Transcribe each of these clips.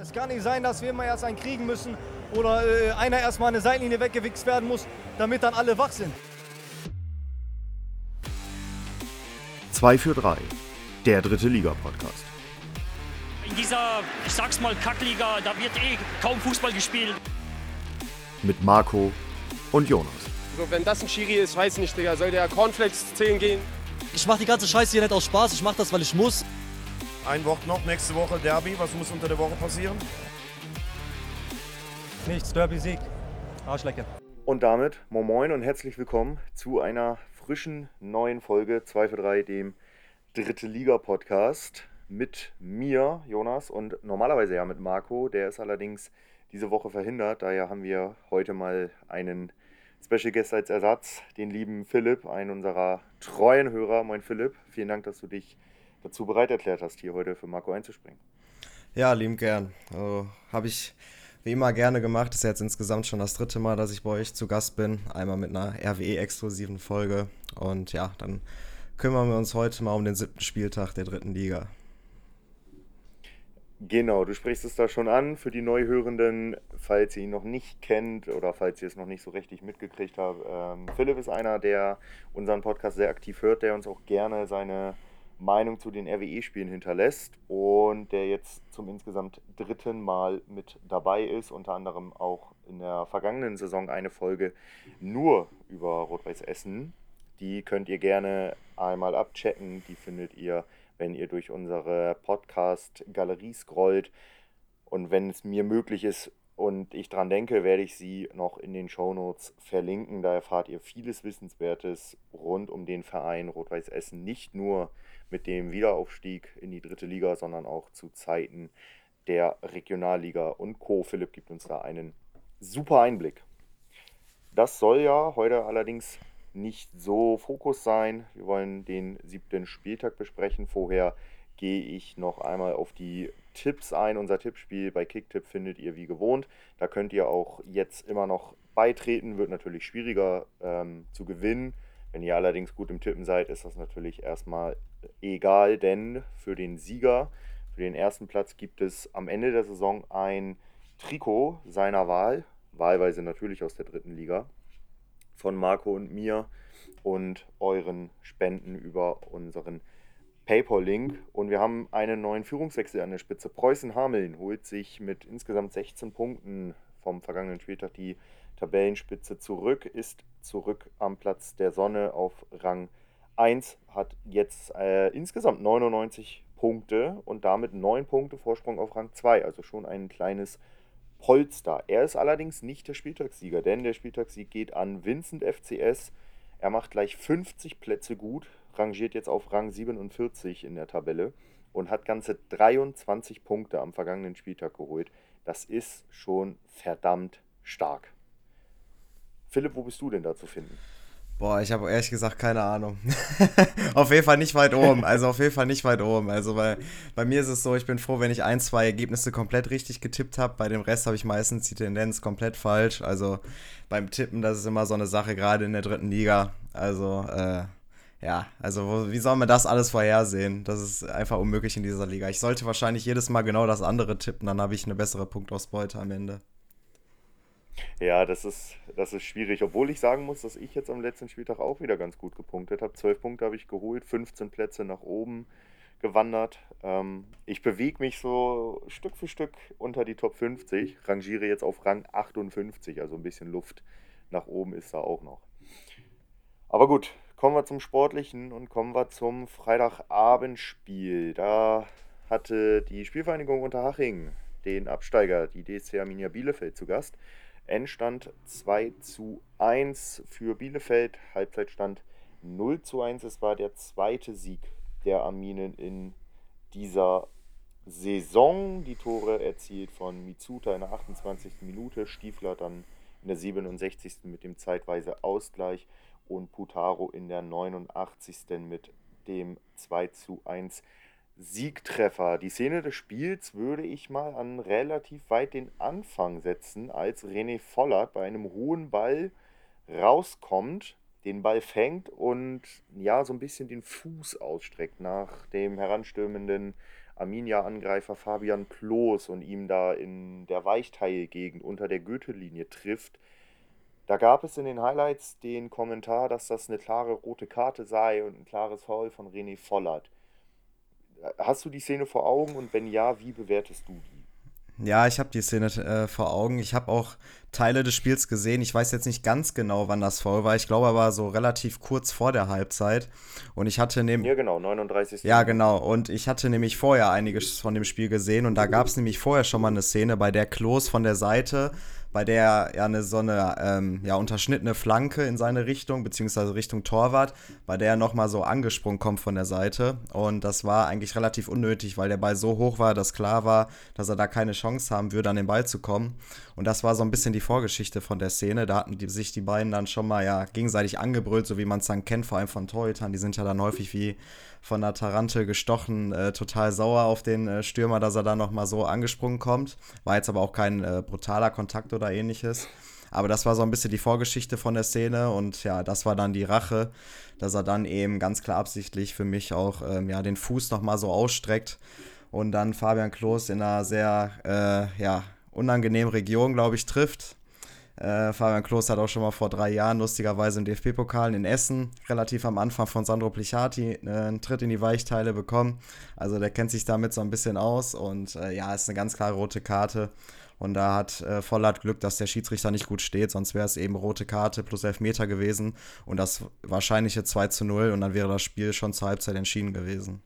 Es kann nicht sein, dass wir immer erst einen kriegen müssen oder äh, einer erstmal eine Seitenlinie weggewichst werden muss, damit dann alle wach sind. 2 für 3, der dritte Liga-Podcast. In dieser, ich sag's mal, Kackliga, da wird eh kaum Fußball gespielt. Mit Marco und Jonas. So, wenn das ein Schiri ist, weiß ich nicht, Digga. Soll der Cornflakes 10 gehen? Ich mach die ganze Scheiße hier nicht aus Spaß, ich mach das, weil ich muss. Ein Wort noch, nächste Woche Derby. Was muss unter der Woche passieren? Nichts, Derby-Sieg. Arschlecke. Und damit moin moin und herzlich willkommen zu einer frischen neuen Folge 2 für 3, dem dritte Liga-Podcast mit mir, Jonas, und normalerweise ja mit Marco. Der ist allerdings diese Woche verhindert. Daher haben wir heute mal einen Special Guest als Ersatz, den lieben Philipp, einen unserer treuen Hörer. Moin Philipp, vielen Dank, dass du dich dazu bereit erklärt hast, hier heute für Marco einzuspringen. Ja, lieben gern. Also, Habe ich wie immer gerne gemacht. Das ist jetzt insgesamt schon das dritte Mal, dass ich bei euch zu Gast bin. Einmal mit einer RWE-exklusiven Folge. Und ja, dann kümmern wir uns heute mal um den siebten Spieltag der dritten Liga. Genau, du sprichst es da schon an für die Neuhörenden, falls ihr ihn noch nicht kennt oder falls ihr es noch nicht so richtig mitgekriegt habt. Ähm, Philipp ist einer, der unseren Podcast sehr aktiv hört, der uns auch gerne seine Meinung zu den RWE-Spielen hinterlässt und der jetzt zum insgesamt dritten Mal mit dabei ist, unter anderem auch in der vergangenen Saison eine Folge nur über Rot-Weiß Essen. Die könnt ihr gerne einmal abchecken, die findet ihr wenn ihr durch unsere Podcast-Galerie scrollt. Und wenn es mir möglich ist und ich dran denke, werde ich sie noch in den Shownotes verlinken. Da erfahrt ihr vieles Wissenswertes rund um den Verein Rot-Weiß Essen. Nicht nur mit dem Wiederaufstieg in die dritte Liga, sondern auch zu Zeiten der Regionalliga und Co. Philipp gibt uns da einen super Einblick. Das soll ja heute allerdings nicht so Fokus sein. Wir wollen den siebten Spieltag besprechen. Vorher gehe ich noch einmal auf die Tipps ein. Unser Tippspiel bei Kicktipp findet ihr wie gewohnt. Da könnt ihr auch jetzt immer noch beitreten. Wird natürlich schwieriger ähm, zu gewinnen. Wenn ihr allerdings gut im Tippen seid, ist das natürlich erstmal egal, denn für den Sieger, für den ersten Platz gibt es am Ende der Saison ein Trikot seiner Wahl, wahlweise natürlich aus der dritten Liga von Marco und mir und euren Spenden über unseren PayPal-Link. Und wir haben einen neuen Führungswechsel an der Spitze. Preußen Hameln holt sich mit insgesamt 16 Punkten vom vergangenen Spieltag die Tabellenspitze zurück, ist zurück am Platz der Sonne auf Rang 1, hat jetzt äh, insgesamt 99 Punkte und damit 9 Punkte Vorsprung auf Rang 2. Also schon ein kleines Polster. Er ist allerdings nicht der Spieltagssieger, denn der Spieltagssieg geht an Vincent FCS. Er macht gleich 50 Plätze gut, rangiert jetzt auf Rang 47 in der Tabelle und hat ganze 23 Punkte am vergangenen Spieltag geholt. Das ist schon verdammt stark. Philipp, wo bist du denn da zu finden? Boah, ich habe ehrlich gesagt keine Ahnung. auf jeden Fall nicht weit oben. Also auf jeden Fall nicht weit oben. Also weil bei mir ist es so, ich bin froh, wenn ich ein, zwei Ergebnisse komplett richtig getippt habe. Bei dem Rest habe ich meistens die Tendenz komplett falsch. Also beim Tippen, das ist immer so eine Sache, gerade in der dritten Liga. Also äh, ja, also wie soll man das alles vorhersehen? Das ist einfach unmöglich in dieser Liga. Ich sollte wahrscheinlich jedes Mal genau das andere tippen, dann habe ich eine bessere Punktausbeute am Ende. Ja, das ist, das ist schwierig. Obwohl ich sagen muss, dass ich jetzt am letzten Spieltag auch wieder ganz gut gepunktet habe. 12 Punkte habe ich geholt, 15 Plätze nach oben gewandert. Ähm, ich bewege mich so Stück für Stück unter die Top 50, rangiere jetzt auf Rang 58, also ein bisschen Luft nach oben ist da auch noch. Aber gut, kommen wir zum Sportlichen und kommen wir zum Freitagabendspiel. Da hatte die Spielvereinigung Unterhaching den Absteiger, die DSC Arminia Bielefeld, zu Gast. Endstand 2 zu 1 für Bielefeld, Halbzeitstand 0 zu 1. Es war der zweite Sieg der Arminen in dieser Saison. Die Tore erzielt von Mitsuta in der 28. Minute, Stiefler dann in der 67. mit dem zeitweise Ausgleich und Putaro in der 89. mit dem 2 zu 1 Siegtreffer. Die Szene des Spiels würde ich mal an relativ weit den Anfang setzen, als René Vollert bei einem hohen Ball rauskommt, den Ball fängt und ja, so ein bisschen den Fuß ausstreckt nach dem heranstürmenden Arminia-Angreifer Fabian Ploß und ihm da in der Weichteilgegend unter der Gürtellinie trifft. Da gab es in den Highlights den Kommentar, dass das eine klare rote Karte sei und ein klares Foul von René Vollert. Hast du die Szene vor Augen und wenn ja, wie bewertest du die? Ja, ich habe die Szene äh, vor Augen. Ich habe auch Teile des Spiels gesehen. Ich weiß jetzt nicht ganz genau, wann das Foul war. Ich glaube aber so relativ kurz vor der Halbzeit. Und ich hatte nämlich. Ja, genau, 39. Ja, genau. Und ich hatte nämlich vorher einiges von dem Spiel gesehen. Und da gab es nämlich vorher schon mal eine Szene, bei der Klos von der Seite bei der ja eine so eine ähm, ja, unterschnittene Flanke in seine Richtung, beziehungsweise Richtung Torwart, bei der er nochmal so angesprungen kommt von der Seite. Und das war eigentlich relativ unnötig, weil der Ball so hoch war, dass klar war, dass er da keine Chance haben würde, an den Ball zu kommen. Und das war so ein bisschen die Vorgeschichte von der Szene. Da hatten die, sich die beiden dann schon mal ja gegenseitig angebrüllt, so wie man es dann kennt, vor allem von Torhütern. Die sind ja dann häufig wie von der Tarante gestochen, äh, total sauer auf den äh, Stürmer, dass er da nochmal so angesprungen kommt. War jetzt aber auch kein äh, brutaler Kontakt oder ähnliches. Aber das war so ein bisschen die Vorgeschichte von der Szene und ja, das war dann die Rache, dass er dann eben ganz klar absichtlich für mich auch ähm, ja, den Fuß nochmal so ausstreckt und dann Fabian Klos in einer sehr äh, ja, unangenehmen Region, glaube ich, trifft. Äh, Fabian Klos hat auch schon mal vor drei Jahren lustigerweise im DFB-Pokal in Essen relativ am Anfang von Sandro Plichati äh, einen Tritt in die Weichteile bekommen. Also der kennt sich damit so ein bisschen aus und äh, ja, ist eine ganz klare rote Karte. Und da hat äh, Vollert Glück, dass der Schiedsrichter nicht gut steht, sonst wäre es eben rote Karte plus Elfmeter gewesen und das wahrscheinliche 2 zu 0 und dann wäre das Spiel schon zur Halbzeit entschieden gewesen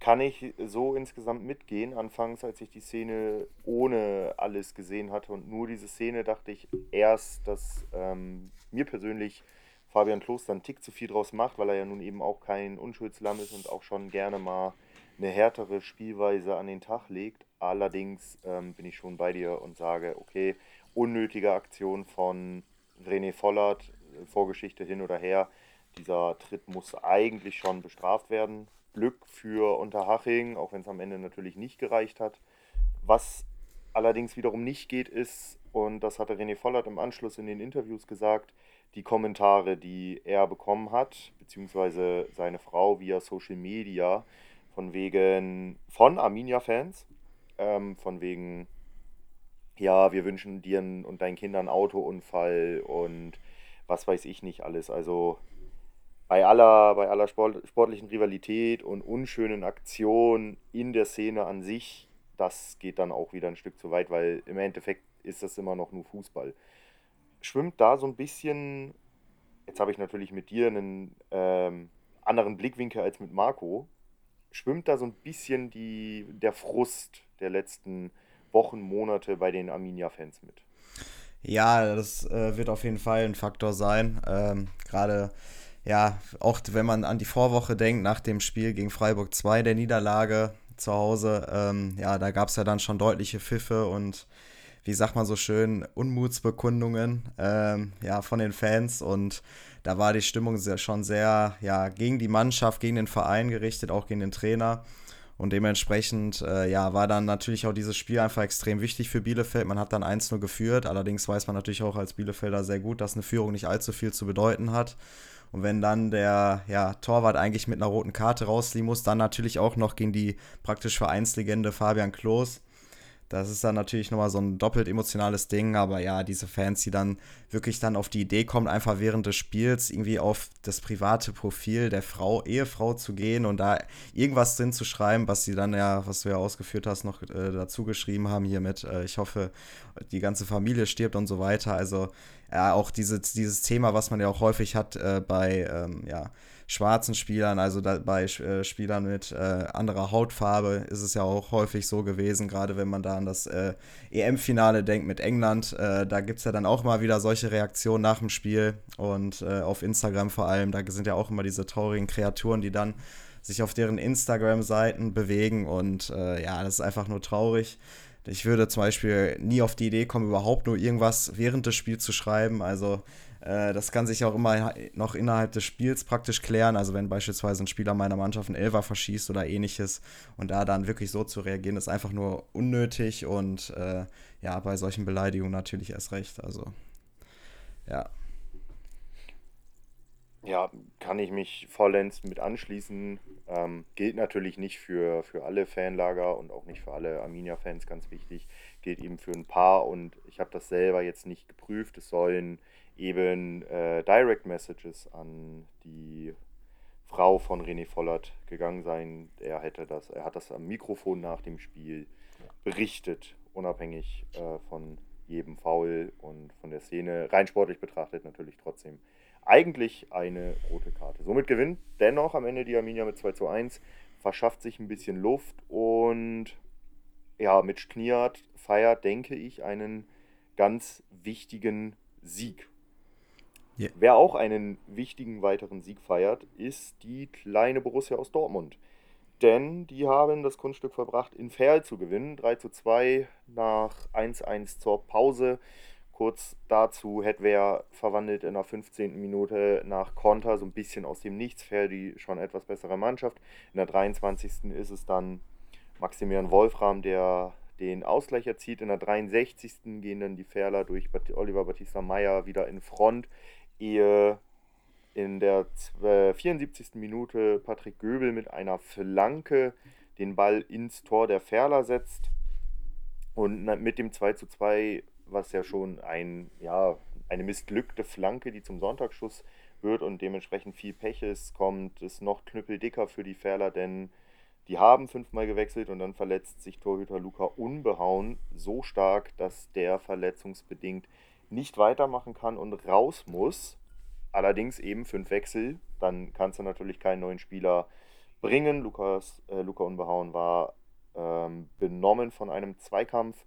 kann ich so insgesamt mitgehen. Anfangs, als ich die Szene ohne alles gesehen hatte und nur diese Szene, dachte ich erst, dass ähm, mir persönlich Fabian Kloster einen Tick zu viel draus macht, weil er ja nun eben auch kein Unschuldslamm ist und auch schon gerne mal eine härtere Spielweise an den Tag legt. Allerdings ähm, bin ich schon bei dir und sage, okay, unnötige Aktion von René Vollert, Vorgeschichte hin oder her. Dieser Tritt muss eigentlich schon bestraft werden. Glück für Unterhaching, auch wenn es am Ende natürlich nicht gereicht hat. Was allerdings wiederum nicht geht, ist, und das hatte René Vollert im Anschluss in den Interviews gesagt, die Kommentare, die er bekommen hat, beziehungsweise seine Frau via Social Media, von wegen von Arminia-Fans, ähm, von wegen, ja, wir wünschen dir und deinen Kindern Autounfall und was weiß ich nicht alles. Also bei aller, bei aller Sport, sportlichen Rivalität und unschönen Aktionen in der Szene an sich, das geht dann auch wieder ein Stück zu weit, weil im Endeffekt ist das immer noch nur Fußball. Schwimmt da so ein bisschen, jetzt habe ich natürlich mit dir einen ähm, anderen Blickwinkel als mit Marco, schwimmt da so ein bisschen die, der Frust der letzten Wochen, Monate bei den Arminia-Fans mit? Ja, das äh, wird auf jeden Fall ein Faktor sein. Ähm, Gerade ja, auch wenn man an die Vorwoche denkt, nach dem Spiel gegen Freiburg 2, der Niederlage zu Hause, ähm, ja, da gab es ja dann schon deutliche Pfiffe und wie sagt man so schön, Unmutsbekundungen ähm, ja, von den Fans und da war die Stimmung sehr, schon sehr ja, gegen die Mannschaft, gegen den Verein gerichtet, auch gegen den Trainer. Und dementsprechend äh, ja, war dann natürlich auch dieses Spiel einfach extrem wichtig für Bielefeld. Man hat dann 1-0 geführt. Allerdings weiß man natürlich auch als Bielefelder sehr gut, dass eine Führung nicht allzu viel zu bedeuten hat. Und wenn dann der ja, Torwart eigentlich mit einer roten Karte rausliegen muss, dann natürlich auch noch gegen die praktisch Vereinslegende Fabian Klos. Das ist dann natürlich nochmal so ein doppelt emotionales Ding, aber ja, diese Fans, die dann wirklich dann auf die Idee kommen, einfach während des Spiels irgendwie auf das private Profil der Frau, Ehefrau zu gehen und da irgendwas drin zu schreiben, was sie dann ja, was du ja ausgeführt hast, noch äh, dazu geschrieben haben hiermit. Äh, ich hoffe, die ganze Familie stirbt und so weiter. Also ja, auch diese, dieses Thema, was man ja auch häufig hat äh, bei, ähm, ja, schwarzen Spielern, also bei äh, Spielern mit äh, anderer Hautfarbe, ist es ja auch häufig so gewesen, gerade wenn man da an das äh, EM-Finale denkt mit England. Äh, da gibt es ja dann auch mal wieder solche Reaktionen nach dem Spiel und äh, auf Instagram vor allem. Da sind ja auch immer diese traurigen Kreaturen, die dann sich auf deren Instagram-Seiten bewegen und ja, das ist einfach nur traurig. Ich würde zum Beispiel nie auf die Idee kommen, überhaupt nur irgendwas während des Spiels zu schreiben. Also äh, das kann sich auch immer noch innerhalb des Spiels praktisch klären. Also wenn beispielsweise ein Spieler meiner Mannschaft einen Elfer verschießt oder ähnliches und da dann wirklich so zu reagieren, ist einfach nur unnötig und äh, ja, bei solchen Beleidigungen natürlich erst recht. Also ja. Ja, kann ich mich vollends mit anschließen. Ähm, gilt natürlich nicht für, für alle Fanlager und auch nicht für alle Arminia-Fans, ganz wichtig. Gilt eben für ein paar und ich habe das selber jetzt nicht geprüft. Es sollen eben äh, Direct Messages an die Frau von René Vollert gegangen sein. Er hätte das, er hat das am Mikrofon nach dem Spiel berichtet, unabhängig äh, von jedem Foul und von der Szene. Rein sportlich betrachtet natürlich trotzdem eigentlich eine rote Karte. Somit gewinnt dennoch am Ende die Arminia mit 2 zu 1, verschafft sich ein bisschen Luft und ja, mit Kniat feiert, denke ich, einen ganz wichtigen Sieg. Yeah. Wer auch einen wichtigen weiteren Sieg feiert, ist die kleine Borussia aus Dortmund. Denn die haben das Kunststück verbracht, in Ferl zu gewinnen. 3 zu 2 nach 1-1 zur Pause. Kurz dazu, Hedwer verwandelt in der 15. Minute nach Konter, so ein bisschen aus dem Nichts. Ferl die schon etwas bessere Mannschaft. In der 23. ist es dann Maximilian Wolfram, der den Ausgleich erzielt. In der 63. gehen dann die Ferler durch Oliver Battista Meyer wieder in Front ehe in der 74. Minute Patrick Göbel mit einer Flanke den Ball ins Tor der Ferler setzt. Und mit dem 2 zu 2, was ja schon ein, ja, eine missglückte Flanke, die zum Sonntagsschuss wird und dementsprechend viel Pech ist, kommt es noch knüppeldicker für die Ferler, denn die haben fünfmal gewechselt und dann verletzt sich Torhüter Luca unbehauen so stark, dass der verletzungsbedingt nicht weitermachen kann und raus muss. Allerdings eben fünf Wechsel, dann kannst du natürlich keinen neuen Spieler bringen. Lukas, äh, Luca Unbehauen war ähm, benommen von einem Zweikampf.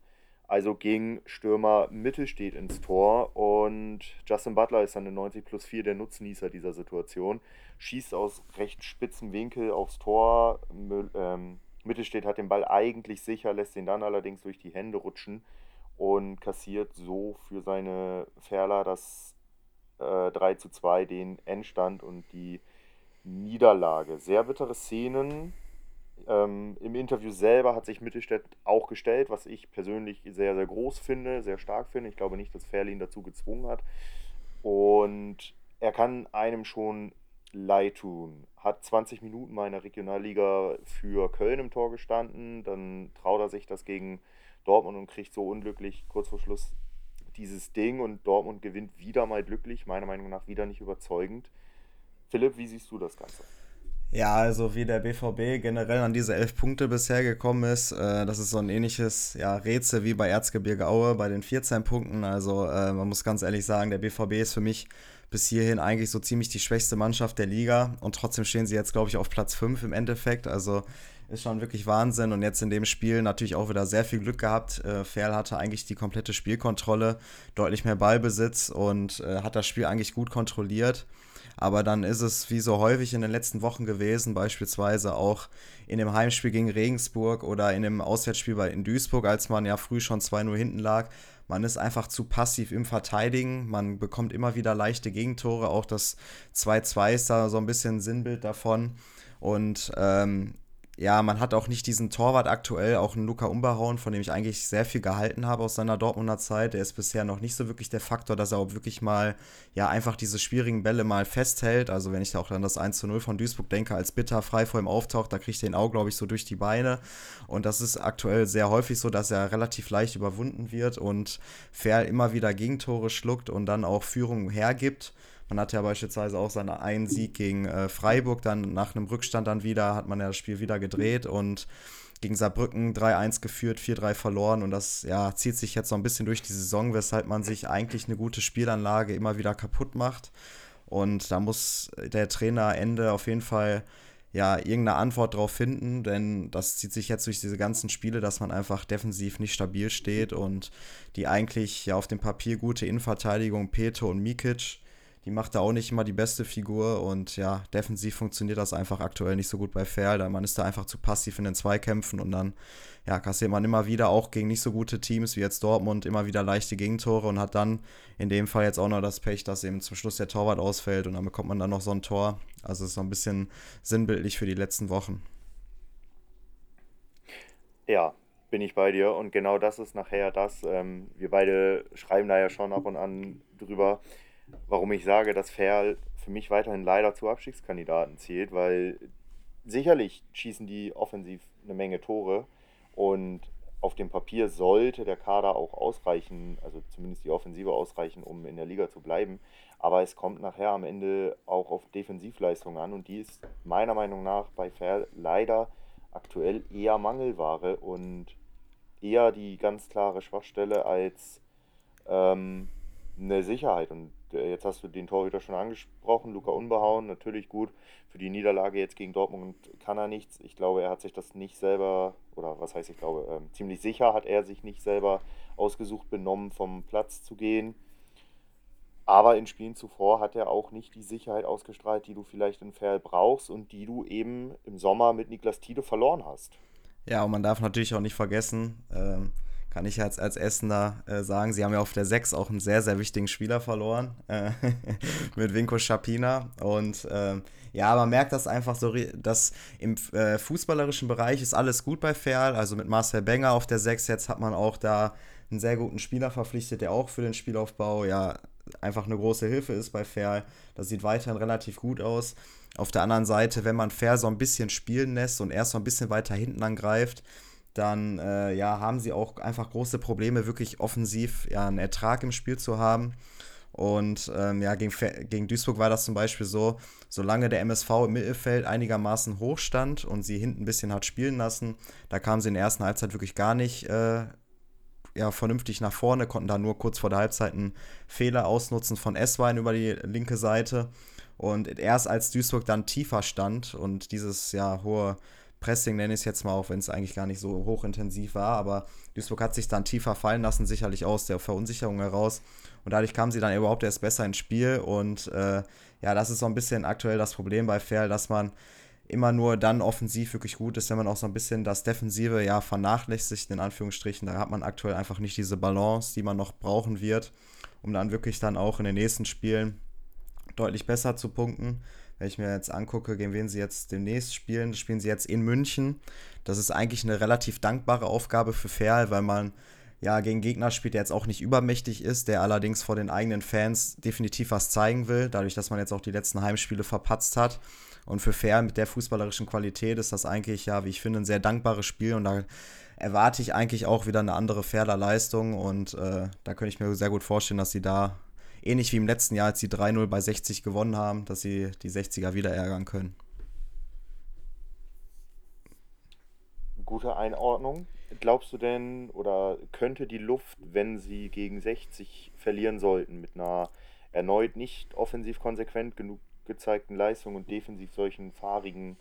Also ging Stürmer Mittelstedt ins Tor und Justin Butler ist dann in 90 plus 4 der Nutznießer dieser Situation. Schießt aus recht spitzen Winkel aufs Tor. Ähm, Mittelstedt hat den Ball eigentlich sicher, lässt ihn dann allerdings durch die Hände rutschen und kassiert so für seine Ferler das äh, 3 zu 2 den Endstand und die Niederlage. Sehr bittere Szenen. Ähm, Im Interview selber hat sich Mittelstädt auch gestellt, was ich persönlich sehr, sehr groß finde, sehr stark finde. Ich glaube nicht, dass Ferlin dazu gezwungen hat. Und er kann einem schon leid tun. Hat 20 Minuten mal in der Regionalliga für Köln im Tor gestanden. Dann traut er sich das gegen Dortmund und kriegt so unglücklich kurz vor Schluss dieses Ding und Dortmund gewinnt wieder mal glücklich, meiner Meinung nach wieder nicht überzeugend. Philipp, wie siehst du das Ganze? Ja, also wie der BVB generell an diese elf Punkte bisher gekommen ist, äh, das ist so ein ähnliches ja, Rätsel wie bei Erzgebirge Aue bei den 14 Punkten. Also äh, man muss ganz ehrlich sagen, der BVB ist für mich bis hierhin eigentlich so ziemlich die schwächste Mannschaft der Liga und trotzdem stehen sie jetzt, glaube ich, auf Platz 5 im Endeffekt. Also ist schon wirklich Wahnsinn. Und jetzt in dem Spiel natürlich auch wieder sehr viel Glück gehabt. Äh, Ferl hatte eigentlich die komplette Spielkontrolle, deutlich mehr Ballbesitz und äh, hat das Spiel eigentlich gut kontrolliert. Aber dann ist es wie so häufig in den letzten Wochen gewesen, beispielsweise auch in dem Heimspiel gegen Regensburg oder in dem Auswärtsspiel bei in Duisburg, als man ja früh schon 2-0 hinten lag. Man ist einfach zu passiv im Verteidigen. Man bekommt immer wieder leichte Gegentore. Auch das 2-2 ist da so ein bisschen ein Sinnbild davon. Und ähm, ja, man hat auch nicht diesen Torwart aktuell, auch einen Luca Umberhauen, von dem ich eigentlich sehr viel gehalten habe aus seiner Dortmunder Zeit. Der ist bisher noch nicht so wirklich der Faktor, dass er auch wirklich mal, ja, einfach diese schwierigen Bälle mal festhält. Also, wenn ich da auch an das 1 zu 0 von Duisburg denke, als Bitter frei vor ihm auftaucht, da kriegt er ihn auch, glaube ich, so durch die Beine. Und das ist aktuell sehr häufig so, dass er relativ leicht überwunden wird und Ferl immer wieder Gegentore schluckt und dann auch Führung hergibt. Man hat ja beispielsweise auch seinen einen Sieg gegen äh, Freiburg, dann nach einem Rückstand dann wieder, hat man ja das Spiel wieder gedreht und gegen Saarbrücken 3-1 geführt, 4-3 verloren und das ja, zieht sich jetzt so ein bisschen durch die Saison, weshalb man sich eigentlich eine gute Spielanlage immer wieder kaputt macht. Und da muss der Trainer Ende auf jeden Fall ja, irgendeine Antwort drauf finden, denn das zieht sich jetzt durch diese ganzen Spiele, dass man einfach defensiv nicht stabil steht und die eigentlich ja auf dem Papier gute Innenverteidigung Peto und Mikic die macht da auch nicht immer die beste Figur und ja, defensiv funktioniert das einfach aktuell nicht so gut bei Ferl. Man ist da einfach zu passiv in den Zweikämpfen und dann ja, kassiert man immer wieder auch gegen nicht so gute Teams wie jetzt Dortmund immer wieder leichte Gegentore und hat dann in dem Fall jetzt auch noch das Pech, dass eben zum Schluss der Torwart ausfällt und dann bekommt man dann noch so ein Tor. Also ist so ein bisschen sinnbildlich für die letzten Wochen. Ja, bin ich bei dir und genau das ist nachher das. Ähm, wir beide schreiben da ja schon ab und an drüber warum ich sage, dass Ferl für mich weiterhin leider zu Abstiegskandidaten zählt, weil sicherlich schießen die offensiv eine Menge Tore und auf dem Papier sollte der Kader auch ausreichen, also zumindest die Offensive ausreichen, um in der Liga zu bleiben. Aber es kommt nachher am Ende auch auf Defensivleistung an und die ist meiner Meinung nach bei Fair leider aktuell eher Mangelware und eher die ganz klare Schwachstelle als ähm, eine Sicherheit. Und jetzt hast du den Torhüter schon angesprochen, Luca Unbehauen, natürlich gut. Für die Niederlage jetzt gegen Dortmund kann er nichts. Ich glaube, er hat sich das nicht selber, oder was heißt ich glaube, ähm, ziemlich sicher hat er sich nicht selber ausgesucht benommen, vom Platz zu gehen. Aber in Spielen zuvor hat er auch nicht die Sicherheit ausgestrahlt, die du vielleicht in Ferl brauchst und die du eben im Sommer mit Niklas Tiede verloren hast. Ja, und man darf natürlich auch nicht vergessen, ähm, kann ich als, als Essener äh, sagen, sie haben ja auf der 6 auch einen sehr, sehr wichtigen Spieler verloren äh, mit Vinko Schapina. Und äh, ja, man merkt das einfach so, dass im äh, fußballerischen Bereich ist alles gut bei Ferl. Also mit Marcel Benger auf der 6 jetzt hat man auch da einen sehr guten Spieler verpflichtet, der auch für den Spielaufbau ja einfach eine große Hilfe ist bei Ferl. Das sieht weiterhin relativ gut aus. Auf der anderen Seite, wenn man Ferl so ein bisschen spielen lässt und erst so ein bisschen weiter hinten angreift, dann äh, ja, haben sie auch einfach große Probleme, wirklich offensiv ja, einen Ertrag im Spiel zu haben. Und ähm, ja, gegen, gegen Duisburg war das zum Beispiel so, solange der MSV im Mittelfeld einigermaßen hoch stand und sie hinten ein bisschen hat spielen lassen, da kamen sie in der ersten Halbzeit wirklich gar nicht äh, ja, vernünftig nach vorne, konnten da nur kurz vor der Halbzeit einen Fehler ausnutzen von Esswein über die linke Seite. Und erst als Duisburg dann tiefer stand und dieses ja hohe Pressing nenne ich es jetzt mal, auch wenn es eigentlich gar nicht so hochintensiv war, aber Duisburg hat sich dann tiefer fallen lassen, sicherlich aus der Verunsicherung heraus. Und dadurch kamen sie dann überhaupt erst besser ins Spiel. Und äh, ja, das ist so ein bisschen aktuell das Problem bei Ferl, dass man immer nur dann offensiv wirklich gut ist, wenn man auch so ein bisschen das Defensive ja vernachlässigt, in Anführungsstrichen. Da hat man aktuell einfach nicht diese Balance, die man noch brauchen wird, um dann wirklich dann auch in den nächsten Spielen deutlich besser zu punkten. Wenn ich mir jetzt angucke, gegen wen sie jetzt demnächst spielen, spielen sie jetzt in München. Das ist eigentlich eine relativ dankbare Aufgabe für Ferl, weil man ja gegen Gegner spielt, der jetzt auch nicht übermächtig ist, der allerdings vor den eigenen Fans definitiv was zeigen will, dadurch, dass man jetzt auch die letzten Heimspiele verpatzt hat. Und für Fair mit der fußballerischen Qualität ist das eigentlich, ja, wie ich finde, ein sehr dankbares Spiel und da erwarte ich eigentlich auch wieder eine andere Fairler Leistung und äh, da könnte ich mir sehr gut vorstellen, dass sie da, ähnlich wie im letzten Jahr, als sie 3-0 bei 60 gewonnen haben, dass sie die 60er wieder ärgern können. Gute Einordnung. Glaubst du denn, oder könnte die Luft, wenn sie gegen 60 verlieren sollten, mit einer erneut nicht offensiv konsequent genug gezeigten Leistungen und defensiv solchen fahrigen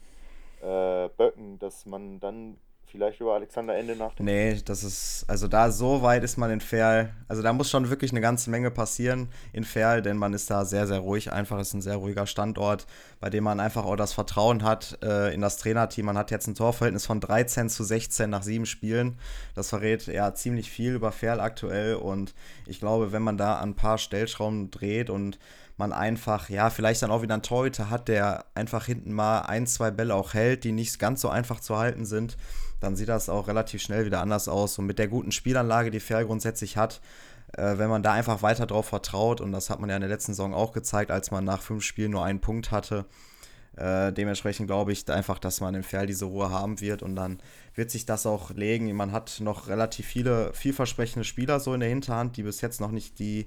äh, Böcken, dass man dann vielleicht über Alexander Ende nachdenkt? Nee, das ist, also da so weit ist man in Ferl, also da muss schon wirklich eine ganze Menge passieren in Ferl, denn man ist da sehr, sehr ruhig, einfach ist ein sehr ruhiger Standort, bei dem man einfach auch das Vertrauen hat äh, in das Trainerteam. Man hat jetzt ein Torverhältnis von 13 zu 16 nach sieben Spielen. Das verrät ja ziemlich viel über Ferl aktuell und ich glaube, wenn man da ein paar Stellschrauben dreht und man einfach, ja, vielleicht dann auch wieder einen Torhüter hat, der einfach hinten mal ein, zwei Bälle auch hält, die nicht ganz so einfach zu halten sind, dann sieht das auch relativ schnell wieder anders aus. Und mit der guten Spielanlage, die Fair grundsätzlich hat, äh, wenn man da einfach weiter drauf vertraut, und das hat man ja in der letzten Saison auch gezeigt, als man nach fünf Spielen nur einen Punkt hatte, äh, dementsprechend glaube ich einfach, dass man im Fair diese Ruhe haben wird und dann wird sich das auch legen. Man hat noch relativ viele vielversprechende Spieler so in der Hinterhand, die bis jetzt noch nicht die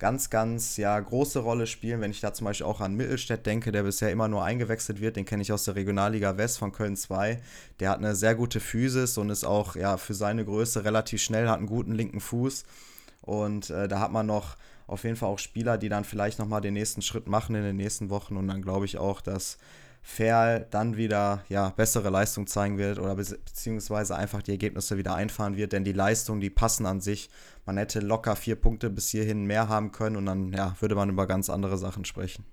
ganz, ganz ja, große Rolle spielen. Wenn ich da zum Beispiel auch an Mittelstädt denke, der bisher immer nur eingewechselt wird, den kenne ich aus der Regionalliga West von Köln 2. Der hat eine sehr gute Physis und ist auch ja, für seine Größe relativ schnell, hat einen guten linken Fuß. Und äh, da hat man noch auf jeden Fall auch Spieler, die dann vielleicht nochmal den nächsten Schritt machen in den nächsten Wochen. Und dann glaube ich auch, dass Ferl dann wieder ja, bessere Leistung zeigen wird oder be beziehungsweise einfach die Ergebnisse wieder einfahren wird, denn die Leistungen, die passen an sich. Man hätte locker vier Punkte bis hierhin mehr haben können und dann ja, würde man über ganz andere Sachen sprechen.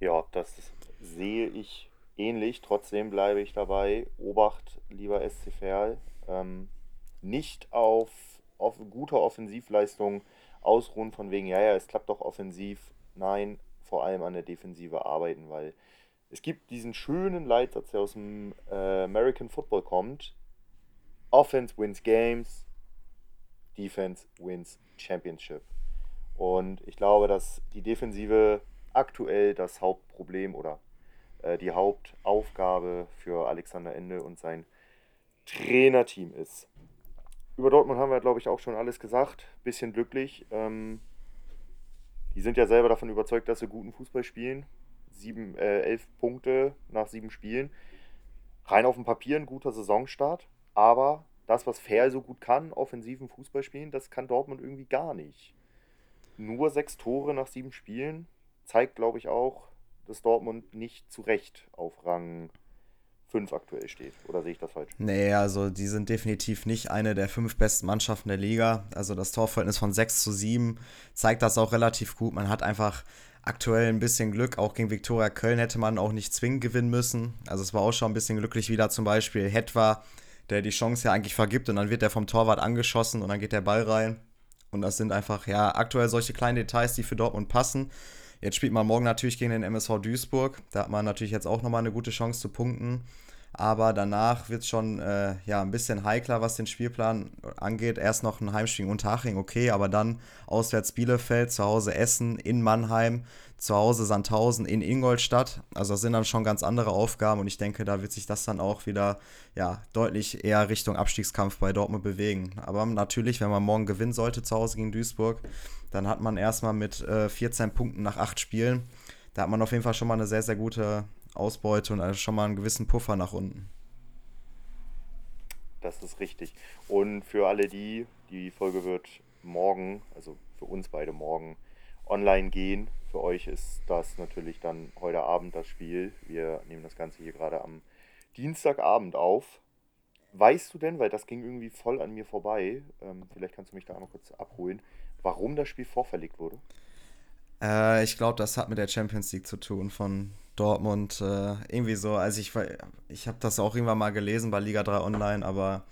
Ja, das sehe ich ähnlich. Trotzdem bleibe ich dabei. Obacht, lieber SC Verl, ähm, nicht auf, auf gute Offensivleistung ausruhen von wegen, ja, ja, es klappt doch offensiv. Nein, vor allem an der Defensive arbeiten, weil es gibt diesen schönen Leitsatz, der aus dem äh, American Football kommt. Offense wins games, Defense wins Championship. Und ich glaube, dass die Defensive aktuell das Hauptproblem oder äh, die Hauptaufgabe für Alexander Ende und sein Trainerteam ist. Über Dortmund haben wir, glaube ich, auch schon alles gesagt. Bisschen glücklich. Ähm, die sind ja selber davon überzeugt, dass sie guten Fußball spielen. Sieben, äh, elf Punkte nach sieben Spielen. Rein auf dem Papier ein guter Saisonstart. Aber das, was Fair so gut kann, offensiven Fußball spielen, das kann Dortmund irgendwie gar nicht. Nur sechs Tore nach sieben Spielen zeigt, glaube ich, auch, dass Dortmund nicht zu Recht auf Rang 5 aktuell steht. Oder sehe ich das falsch? Nee, also die sind definitiv nicht eine der fünf besten Mannschaften der Liga. Also das Torverhältnis von 6 zu 7 zeigt das auch relativ gut. Man hat einfach aktuell ein bisschen Glück. Auch gegen Viktoria Köln hätte man auch nicht zwingend gewinnen müssen. Also es war auch schon ein bisschen glücklich, wie da zum Beispiel Hetwa, der die Chance ja eigentlich vergibt und dann wird der vom Torwart angeschossen und dann geht der Ball rein. Und das sind einfach, ja, aktuell solche kleinen Details, die für Dortmund passen. Jetzt spielt man morgen natürlich gegen den MSV Duisburg. Da hat man natürlich jetzt auch nochmal eine gute Chance zu punkten. Aber danach wird es schon äh, ja, ein bisschen heikler, was den Spielplan angeht. Erst noch ein Heimspiel in Unterhaching, okay, aber dann auswärts Bielefeld, zu Hause Essen, in Mannheim, zu Hause Sandhausen, in Ingolstadt. Also das sind dann schon ganz andere Aufgaben und ich denke, da wird sich das dann auch wieder ja, deutlich eher Richtung Abstiegskampf bei Dortmund bewegen. Aber natürlich, wenn man morgen gewinnen sollte zu Hause gegen Duisburg, dann hat man erstmal mit äh, 14 Punkten nach 8 Spielen, da hat man auf jeden Fall schon mal eine sehr, sehr gute Ausbeute und also schon mal einen gewissen Puffer nach unten. Das ist richtig. Und für alle die, die Folge wird morgen, also für uns beide morgen, online gehen. Für euch ist das natürlich dann heute Abend das Spiel. Wir nehmen das Ganze hier gerade am Dienstagabend auf. Weißt du denn, weil das ging irgendwie voll an mir vorbei, ähm, vielleicht kannst du mich da noch kurz abholen, warum das Spiel vorverlegt wurde? Äh, ich glaube, das hat mit der Champions League zu tun von Dortmund. Äh, irgendwie so, also ich, ich habe das auch irgendwann mal gelesen bei Liga 3 Online, aber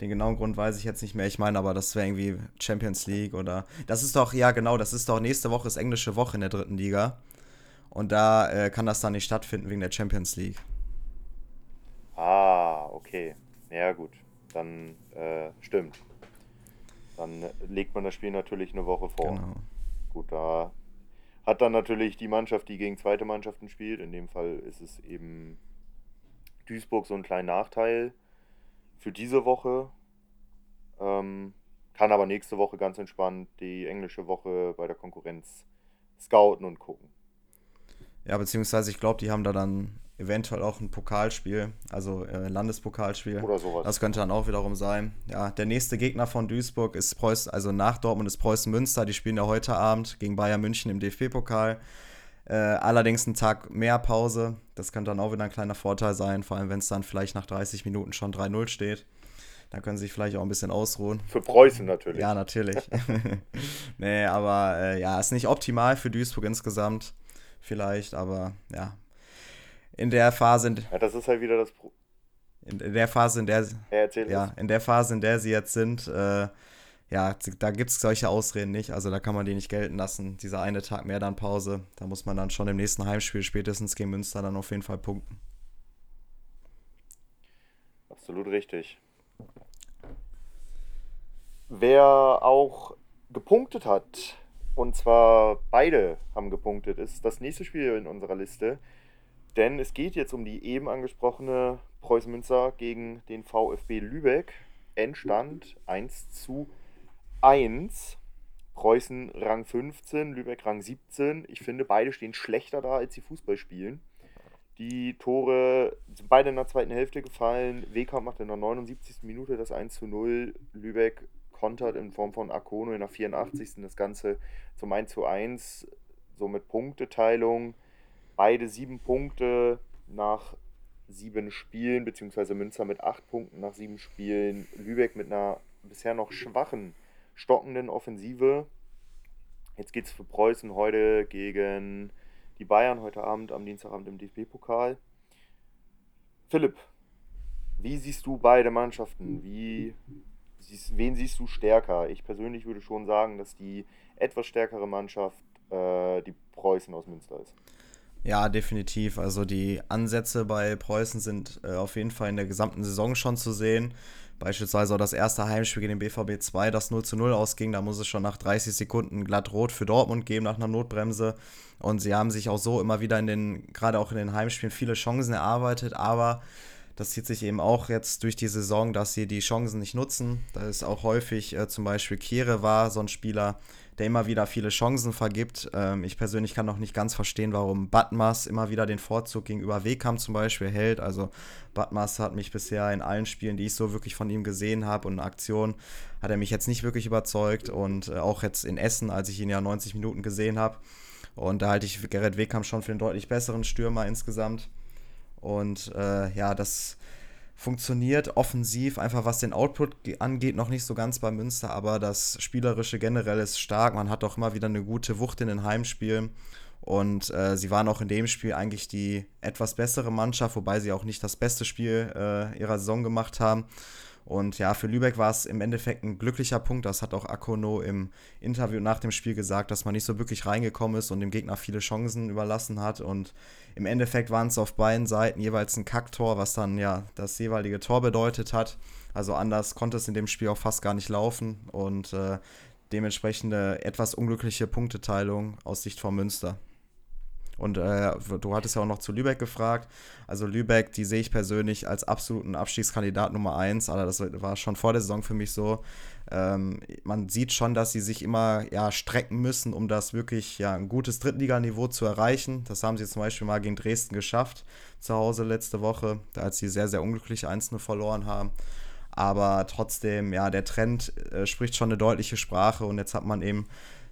den genauen Grund weiß ich jetzt nicht mehr. Ich meine aber, das wäre irgendwie Champions League oder. Das ist doch, ja genau, das ist doch nächste Woche ist englische Woche in der dritten Liga. Und da äh, kann das dann nicht stattfinden wegen der Champions League. Ah, okay. Ja, gut. Dann äh, stimmt. Dann legt man das Spiel natürlich eine Woche vor. Genau. Gut, da hat dann natürlich die Mannschaft, die gegen zweite Mannschaften spielt. In dem Fall ist es eben Duisburg so ein kleiner Nachteil für diese Woche. Ähm, kann aber nächste Woche ganz entspannt die englische Woche bei der Konkurrenz scouten und gucken. Ja, beziehungsweise ich glaube, die haben da dann eventuell auch ein Pokalspiel, also äh, Landespokalspiel. Oder sowas. Das könnte dann auch wiederum sein. Ja, der nächste Gegner von Duisburg ist Preußen, also nach Dortmund ist Preußen Münster. Die spielen ja heute Abend gegen Bayern München im DFB-Pokal. Äh, allerdings einen Tag mehr Pause. Das könnte dann auch wieder ein kleiner Vorteil sein, vor allem wenn es dann vielleicht nach 30 Minuten schon 3-0 steht. Da können sie sich vielleicht auch ein bisschen ausruhen. Für Preußen natürlich. Ja, natürlich. nee, aber äh, ja, ist nicht optimal für Duisburg insgesamt. Vielleicht, aber ja, in der Phase. Ja, das ist halt wieder das. Pro in, in, der Phase, in der. Ja, ja, in der Phase, in der sie jetzt sind, äh, ja, da gibt es solche Ausreden nicht. Also da kann man die nicht gelten lassen. Dieser eine Tag mehr dann Pause, da muss man dann schon im nächsten Heimspiel spätestens gegen Münster dann auf jeden Fall punkten. Absolut richtig. Wer auch gepunktet hat, und zwar beide haben gepunktet, ist das nächste Spiel in unserer Liste. Denn es geht jetzt um die eben angesprochene Preußen Münster gegen den VfB Lübeck. Endstand 1 zu 1. Preußen Rang 15, Lübeck Rang 17. Ich finde, beide stehen schlechter da, als sie Fußball spielen. Die Tore sind beide in der zweiten Hälfte gefallen. Weka macht in der 79. Minute das 1 zu 0. Lübeck kontert in Form von Akono in der 84. das Ganze zum 1 zu 1. So mit Punkteteilung. Beide sieben Punkte nach sieben Spielen, beziehungsweise Münster mit acht Punkten nach sieben Spielen. Lübeck mit einer bisher noch schwachen, stockenden Offensive. Jetzt geht es für Preußen heute gegen die Bayern, heute Abend, am Dienstagabend im DFB-Pokal. Philipp, wie siehst du beide Mannschaften? Wie, wen siehst du stärker? Ich persönlich würde schon sagen, dass die etwas stärkere Mannschaft äh, die Preußen aus Münster ist. Ja, definitiv. Also die Ansätze bei Preußen sind äh, auf jeden Fall in der gesamten Saison schon zu sehen. Beispielsweise auch das erste Heimspiel gegen den BVB 2, das 0 zu 0 ausging. Da muss es schon nach 30 Sekunden glatt rot für Dortmund geben nach einer Notbremse. Und sie haben sich auch so immer wieder in den, gerade auch in den Heimspielen, viele Chancen erarbeitet. Aber das zieht sich eben auch jetzt durch die Saison, dass sie die Chancen nicht nutzen. Da ist auch häufig äh, zum Beispiel Kehre war so ein Spieler, der immer wieder viele Chancen vergibt. Ähm, ich persönlich kann noch nicht ganz verstehen, warum Batmas immer wieder den Vorzug gegenüber Wehkamp zum Beispiel hält. Also Batmas hat mich bisher in allen Spielen, die ich so wirklich von ihm gesehen habe und in Aktion, hat er mich jetzt nicht wirklich überzeugt. Und äh, auch jetzt in Essen, als ich ihn ja 90 Minuten gesehen habe. Und da halte ich Gerrit Wehkamp schon für einen deutlich besseren Stürmer insgesamt. Und äh, ja, das funktioniert offensiv, einfach was den Output angeht, noch nicht so ganz bei Münster, aber das Spielerische generell ist stark. Man hat auch immer wieder eine gute Wucht in den Heimspielen. Und äh, sie waren auch in dem Spiel eigentlich die etwas bessere Mannschaft, wobei sie auch nicht das beste Spiel äh, ihrer Saison gemacht haben. Und ja, für Lübeck war es im Endeffekt ein glücklicher Punkt. Das hat auch Akono im Interview nach dem Spiel gesagt, dass man nicht so wirklich reingekommen ist und dem Gegner viele Chancen überlassen hat. Und im Endeffekt waren es auf beiden Seiten jeweils ein Kacktor, was dann ja das jeweilige Tor bedeutet hat. Also anders konnte es in dem Spiel auch fast gar nicht laufen. Und äh, dementsprechende etwas unglückliche Punkteteilung aus Sicht von Münster. Und äh, du hattest ja auch noch zu Lübeck gefragt. Also Lübeck, die sehe ich persönlich als absoluten Abstiegskandidat Nummer eins. Aber das war schon vor der Saison für mich so. Ähm, man sieht schon, dass sie sich immer ja, strecken müssen, um das wirklich ja, ein gutes Drittliganiveau zu erreichen. Das haben sie zum Beispiel mal gegen Dresden geschafft, zu Hause letzte Woche, als sie sehr, sehr unglücklich einzelne verloren haben. Aber trotzdem, ja, der Trend äh, spricht schon eine deutliche Sprache und jetzt hat man eben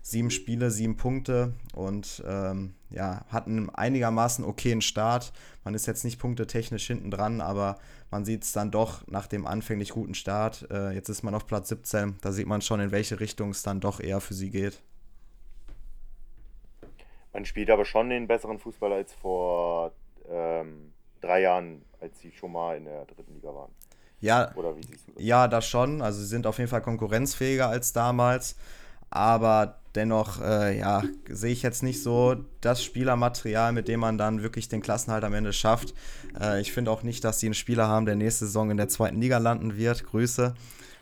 sieben Spiele, sieben Punkte und ähm, ja, hat einen einigermaßen okayen Start. Man ist jetzt nicht punktetechnisch hinten dran, aber man sieht es dann doch nach dem anfänglich guten Start. Äh, jetzt ist man auf Platz 17, da sieht man schon, in welche Richtung es dann doch eher für sie geht. Man spielt aber schon den besseren Fußball als vor ähm, drei Jahren, als sie schon mal in der dritten Liga waren. Ja, Oder wie siehst du das? ja, das schon. Also sie sind auf jeden Fall konkurrenzfähiger als damals. Aber dennoch, äh, ja, sehe ich jetzt nicht so das Spielermaterial, mit dem man dann wirklich den Klassenhalt am Ende schafft. Äh, ich finde auch nicht, dass sie einen Spieler haben, der nächste Saison in der zweiten Liga landen wird. Grüße.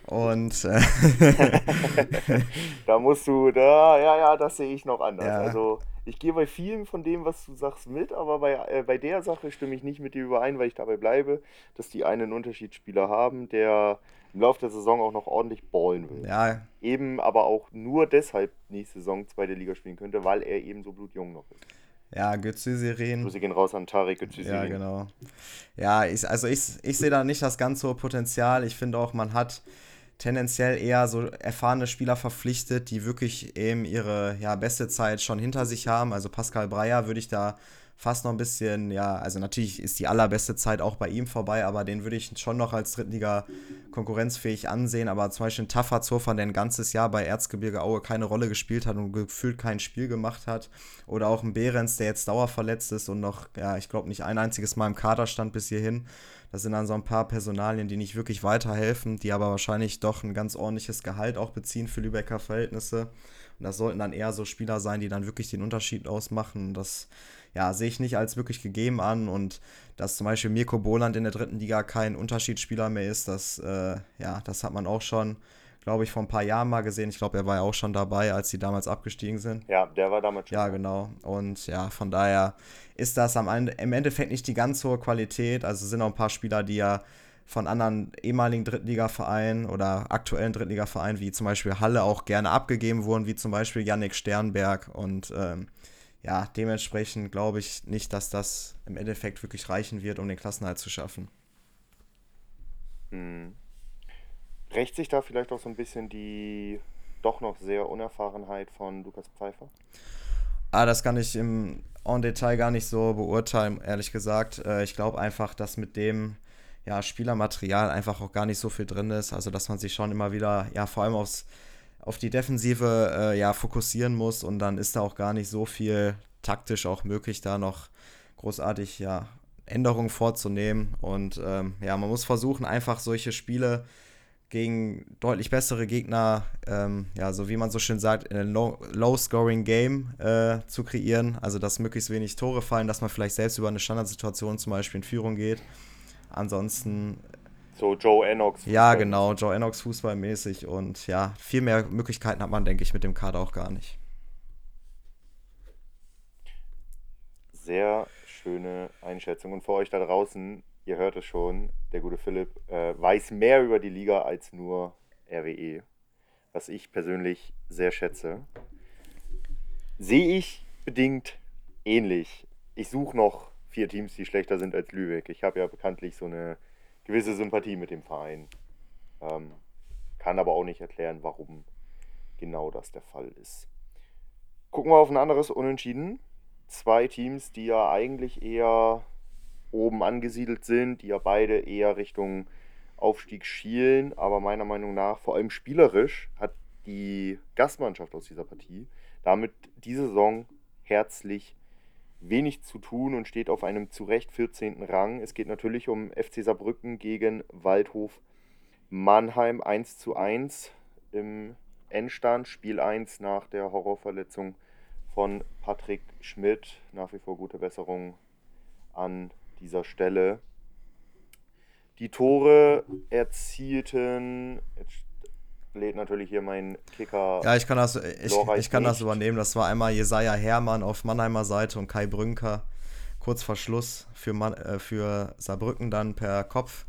Und äh da musst du, da, ja, ja, das sehe ich noch anders. Ja. Also ich gehe bei vielen von dem, was du sagst, mit, aber bei, äh, bei der Sache stimme ich nicht mit dir überein, weil ich dabei bleibe, dass die einen Unterschiedsspieler haben, der im Laufe der Saison auch noch ordentlich ballen will. Ja. Eben aber auch nur deshalb nächste Saison zweite Liga spielen könnte, weil er eben so blutjung noch ist. Ja, Götze-Serien. Grüße gehen raus an Tarek Götze-Serien. Ja, genau. Ja, ich, also ich, ich sehe da nicht das ganz hohe Potenzial. Ich finde auch, man hat tendenziell eher so erfahrene Spieler verpflichtet, die wirklich eben ihre ja, beste Zeit schon hinter sich haben. Also Pascal Breyer würde ich da fast noch ein bisschen, ja, also natürlich ist die allerbeste Zeit auch bei ihm vorbei, aber den würde ich schon noch als Drittliga konkurrenzfähig ansehen. Aber zum Beispiel ein Tafazofan, der ein ganzes Jahr bei Erzgebirge Aue keine Rolle gespielt hat und gefühlt kein Spiel gemacht hat. Oder auch ein Behrens, der jetzt dauerverletzt ist und noch, ja, ich glaube, nicht ein einziges Mal im Kader stand bis hierhin. Das sind dann so ein paar Personalien, die nicht wirklich weiterhelfen, die aber wahrscheinlich doch ein ganz ordentliches Gehalt auch beziehen für Lübecker Verhältnisse. Und das sollten dann eher so Spieler sein, die dann wirklich den Unterschied ausmachen. Das ja, sehe ich nicht als wirklich gegeben an. Und dass zum Beispiel Mirko Boland in der dritten Liga kein Unterschiedsspieler mehr ist, das, äh, ja, das hat man auch schon, glaube ich, vor ein paar Jahren mal gesehen. Ich glaube, er war ja auch schon dabei, als sie damals abgestiegen sind. Ja, der war damals schon. Ja, genau. Und ja, von daher ist das am Ende, im Endeffekt nicht die ganz hohe Qualität. Also sind auch ein paar Spieler, die ja von anderen ehemaligen Drittligavereinen oder aktuellen Drittligavereinen, wie zum Beispiel Halle, auch gerne abgegeben wurden, wie zum Beispiel Yannick Sternberg. Und ähm, ja, dementsprechend glaube ich nicht, dass das im Endeffekt wirklich reichen wird, um den Klassenhalt zu schaffen. Hm. Rächt sich da vielleicht auch so ein bisschen die doch noch sehr Unerfahrenheit von Lukas Pfeiffer? Ah, das kann ich im en Detail gar nicht so beurteilen, ehrlich gesagt. Äh, ich glaube einfach, dass mit dem ja, Spielermaterial einfach auch gar nicht so viel drin ist. Also, dass man sich schon immer wieder, ja, vor allem aufs auf die Defensive äh, ja, fokussieren muss und dann ist da auch gar nicht so viel taktisch auch möglich, da noch großartig ja, Änderungen vorzunehmen. Und ähm, ja, man muss versuchen, einfach solche Spiele gegen deutlich bessere Gegner, ähm, ja, so wie man so schön sagt, in einem Low-Scoring-Game äh, zu kreieren. Also, dass möglichst wenig Tore fallen, dass man vielleicht selbst über eine Standardsituation zum Beispiel in Führung geht. Ansonsten So Joe Enox. Ja, genau, Joe Enox fußballmäßig und ja, viel mehr Möglichkeiten hat man, denke ich, mit dem Kader auch gar nicht. Sehr schöne Einschätzung. Und für euch da draußen, ihr hört es schon, der gute Philipp äh, weiß mehr über die Liga als nur RWE, was ich persönlich sehr schätze. Sehe ich bedingt ähnlich. Ich suche noch vier Teams, die schlechter sind als Lübeck. Ich habe ja bekanntlich so eine gewisse Sympathie mit dem Verein. Ähm, kann aber auch nicht erklären, warum genau das der Fall ist. Gucken wir auf ein anderes Unentschieden. Zwei Teams, die ja eigentlich eher oben angesiedelt sind, die ja beide eher Richtung Aufstieg schielen, aber meiner Meinung nach, vor allem spielerisch, hat die Gastmannschaft aus dieser Partie damit diese Saison herzlich wenig zu tun und steht auf einem zu Recht 14. Rang. Es geht natürlich um FC Saarbrücken gegen Waldhof Mannheim 1 zu 1 im Endstand. Spiel 1 nach der Horrorverletzung von Patrick Schmidt. Nach wie vor gute Besserung an dieser Stelle. Die Tore erzielten, jetzt lädt natürlich hier mein Kicker. Ja, ich kann das, ich, ich kann das übernehmen. Das war einmal Jesaja Hermann auf Mannheimer Seite und Kai Brünker kurz vor Schluss für, Man, äh, für Saarbrücken dann per Kopf.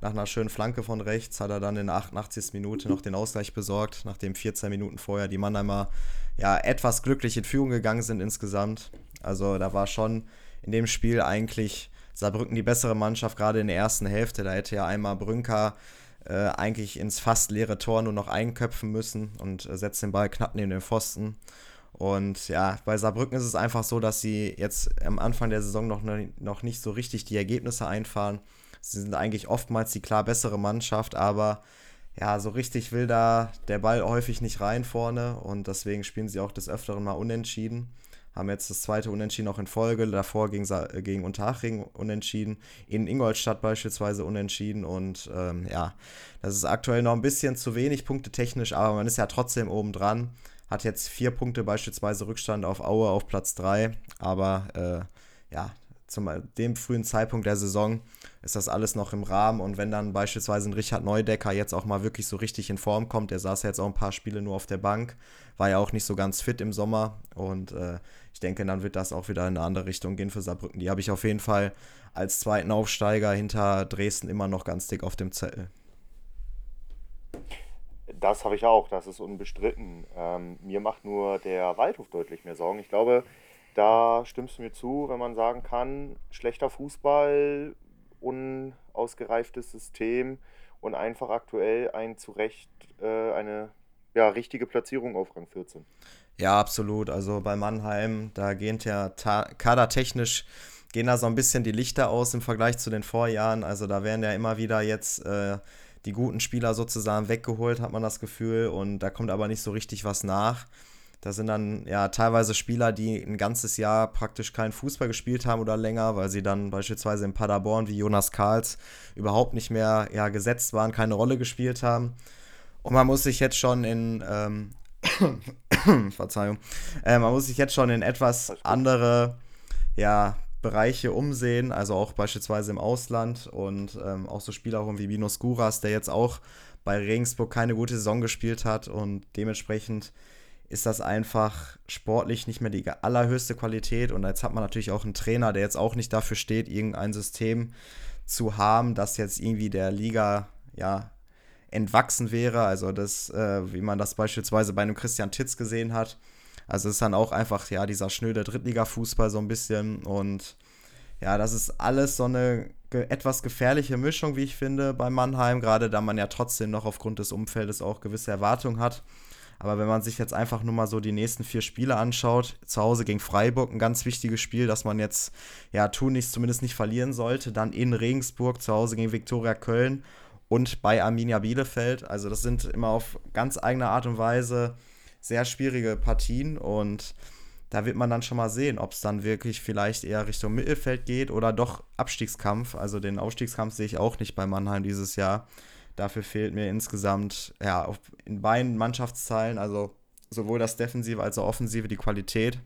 Nach einer schönen Flanke von rechts hat er dann in der 88. Minute noch den Ausgleich besorgt, nachdem 14 Minuten vorher die Mannheimer ja etwas glücklich in Führung gegangen sind insgesamt. Also da war schon in dem Spiel eigentlich Saarbrücken die bessere Mannschaft, gerade in der ersten Hälfte. Da hätte ja einmal Brünker äh, eigentlich ins fast leere Tor nur noch einköpfen müssen und äh, setzt den Ball knapp neben den Pfosten. Und ja, bei Saarbrücken ist es einfach so, dass sie jetzt am Anfang der Saison noch, noch nicht so richtig die Ergebnisse einfahren. Sie sind eigentlich oftmals die klar bessere Mannschaft, aber ja, so richtig will da der Ball häufig nicht rein vorne und deswegen spielen sie auch des Öfteren mal unentschieden haben jetzt das zweite Unentschieden auch in Folge, davor gegen, äh, gegen Unterhaching unentschieden, in Ingolstadt beispielsweise unentschieden. Und ähm, ja, das ist aktuell noch ein bisschen zu wenig Punkte technisch, aber man ist ja trotzdem oben dran, hat jetzt vier Punkte beispielsweise Rückstand auf Aue auf Platz 3, aber äh, ja, zum dem frühen Zeitpunkt der Saison ist das alles noch im Rahmen. Und wenn dann beispielsweise ein Richard Neudecker jetzt auch mal wirklich so richtig in Form kommt, der saß ja jetzt auch ein paar Spiele nur auf der Bank, war ja auch nicht so ganz fit im Sommer. Und äh, ich denke, dann wird das auch wieder in eine andere Richtung gehen für Saarbrücken. Die habe ich auf jeden Fall als zweiten Aufsteiger hinter Dresden immer noch ganz dick auf dem Zettel. Das habe ich auch, das ist unbestritten. Ähm, mir macht nur der Waldhof deutlich mehr Sorgen. Ich glaube, da stimmst du mir zu, wenn man sagen kann, schlechter Fußball, unausgereiftes System und einfach aktuell ein zu Recht äh, eine ja, richtige Platzierung auf Rang 14. Ja, absolut. Also bei Mannheim, da gehen ja kadertechnisch gehen da so ein bisschen die Lichter aus im Vergleich zu den Vorjahren. Also da werden ja immer wieder jetzt äh, die guten Spieler sozusagen weggeholt, hat man das Gefühl. Und da kommt aber nicht so richtig was nach. Da sind dann ja teilweise Spieler, die ein ganzes Jahr praktisch keinen Fußball gespielt haben oder länger, weil sie dann beispielsweise in Paderborn wie Jonas Karls überhaupt nicht mehr ja, gesetzt waren, keine Rolle gespielt haben. Und man muss sich jetzt schon in ähm, Verzeihung. Äh, man muss sich jetzt schon in etwas andere ja, Bereiche umsehen, also auch beispielsweise im Ausland und ähm, auch so Spieler wie Minos Guras, der jetzt auch bei Regensburg keine gute Saison gespielt hat und dementsprechend ist das einfach sportlich nicht mehr die allerhöchste Qualität und jetzt hat man natürlich auch einen Trainer, der jetzt auch nicht dafür steht, irgendein System zu haben, das jetzt irgendwie der Liga ja entwachsen wäre. Also das, äh, wie man das beispielsweise bei einem Christian Titz gesehen hat. Also es ist dann auch einfach, ja, dieser schnöde Drittliga-Fußball so ein bisschen. Und ja, das ist alles so eine ge etwas gefährliche Mischung, wie ich finde, bei Mannheim, gerade da man ja trotzdem noch aufgrund des Umfeldes auch gewisse Erwartungen hat. Aber wenn man sich jetzt einfach nur mal so die nächsten vier Spiele anschaut, zu Hause gegen Freiburg, ein ganz wichtiges Spiel, das man jetzt, ja, tun nicht, zumindest nicht verlieren sollte. Dann in Regensburg, zu Hause gegen Viktoria Köln und bei Arminia Bielefeld. Also das sind immer auf ganz eigene Art und Weise sehr schwierige Partien und da wird man dann schon mal sehen, ob es dann wirklich vielleicht eher Richtung Mittelfeld geht oder doch Abstiegskampf. Also den Aufstiegskampf sehe ich auch nicht bei Mannheim dieses Jahr. Dafür fehlt mir insgesamt ja in beiden Mannschaftsteilen, also sowohl das Defensive als auch Offensive, die Qualität.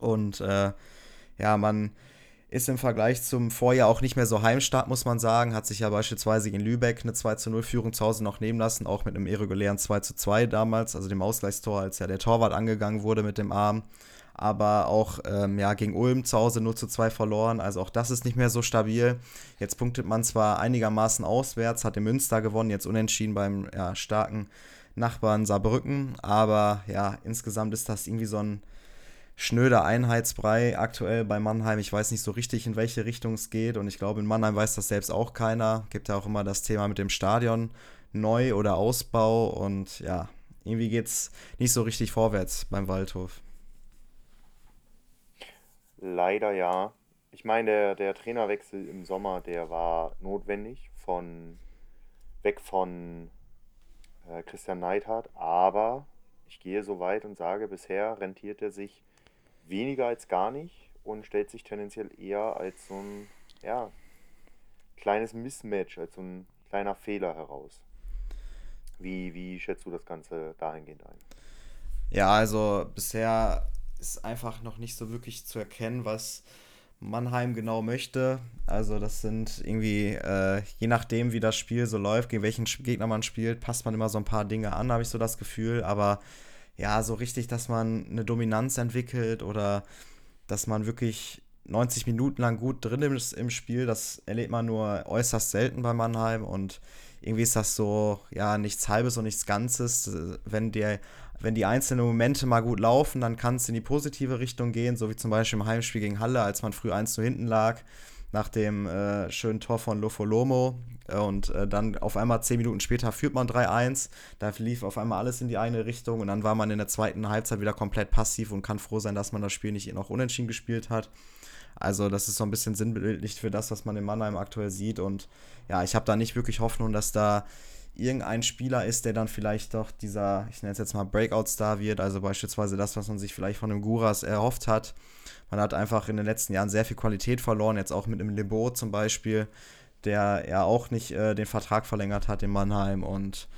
Und äh, ja, man ist im Vergleich zum Vorjahr auch nicht mehr so heimstark, muss man sagen. Hat sich ja beispielsweise in Lübeck eine 2 zu 0 Führung zu Hause noch nehmen lassen, auch mit einem irregulären 2 zu 2 damals, also dem Ausgleichstor, als ja der Torwart angegangen wurde mit dem Arm. Aber auch ähm, ja, gegen Ulm zu Hause 0 zu 2 verloren. Also auch das ist nicht mehr so stabil. Jetzt punktet man zwar einigermaßen auswärts, hat in Münster gewonnen, jetzt unentschieden beim ja, starken Nachbarn Saarbrücken. Aber ja, insgesamt ist das irgendwie so ein schnöder Einheitsbrei aktuell bei Mannheim. Ich weiß nicht so richtig, in welche Richtung es geht. Und ich glaube, in Mannheim weiß das selbst auch keiner. Gibt ja auch immer das Thema mit dem Stadion neu oder Ausbau. Und ja, irgendwie geht es nicht so richtig vorwärts beim Waldhof. Leider ja. Ich meine, der, der Trainerwechsel im Sommer, der war notwendig von weg von äh, Christian Neidhardt, aber ich gehe so weit und sage, bisher rentiert er sich weniger als gar nicht und stellt sich tendenziell eher als so ein ja, kleines Mismatch, als so ein kleiner Fehler heraus. Wie, wie schätzt du das Ganze dahingehend ein? Ja, also bisher ist einfach noch nicht so wirklich zu erkennen, was Mannheim genau möchte. Also das sind irgendwie, äh, je nachdem, wie das Spiel so läuft, gegen welchen Gegner man spielt, passt man immer so ein paar Dinge an, habe ich so das Gefühl. Aber ja, so richtig, dass man eine Dominanz entwickelt oder dass man wirklich 90 Minuten lang gut drin ist im Spiel, das erlebt man nur äußerst selten bei Mannheim und irgendwie ist das so, ja, nichts Halbes und nichts Ganzes. Wenn, der, wenn die einzelnen Momente mal gut laufen, dann kann es in die positive Richtung gehen, so wie zum Beispiel im Heimspiel gegen Halle, als man früh 1 zu hinten lag, nach dem äh, schönen Tor von Lofolomo und äh, dann auf einmal zehn Minuten später führt man 3-1. Da lief auf einmal alles in die eine Richtung und dann war man in der zweiten Halbzeit wieder komplett passiv und kann froh sein, dass man das Spiel nicht noch unentschieden gespielt hat. Also das ist so ein bisschen sinnbildlich für das, was man in Mannheim aktuell sieht. Und ja, ich habe da nicht wirklich Hoffnung, dass da irgendein Spieler ist, der dann vielleicht doch dieser, ich nenne es jetzt mal Breakout-Star wird. Also beispielsweise das, was man sich vielleicht von dem Guras erhofft hat. Man hat einfach in den letzten Jahren sehr viel Qualität verloren, jetzt auch mit einem Lebo zum Beispiel der ja auch nicht äh, den Vertrag verlängert hat in Mannheim. Und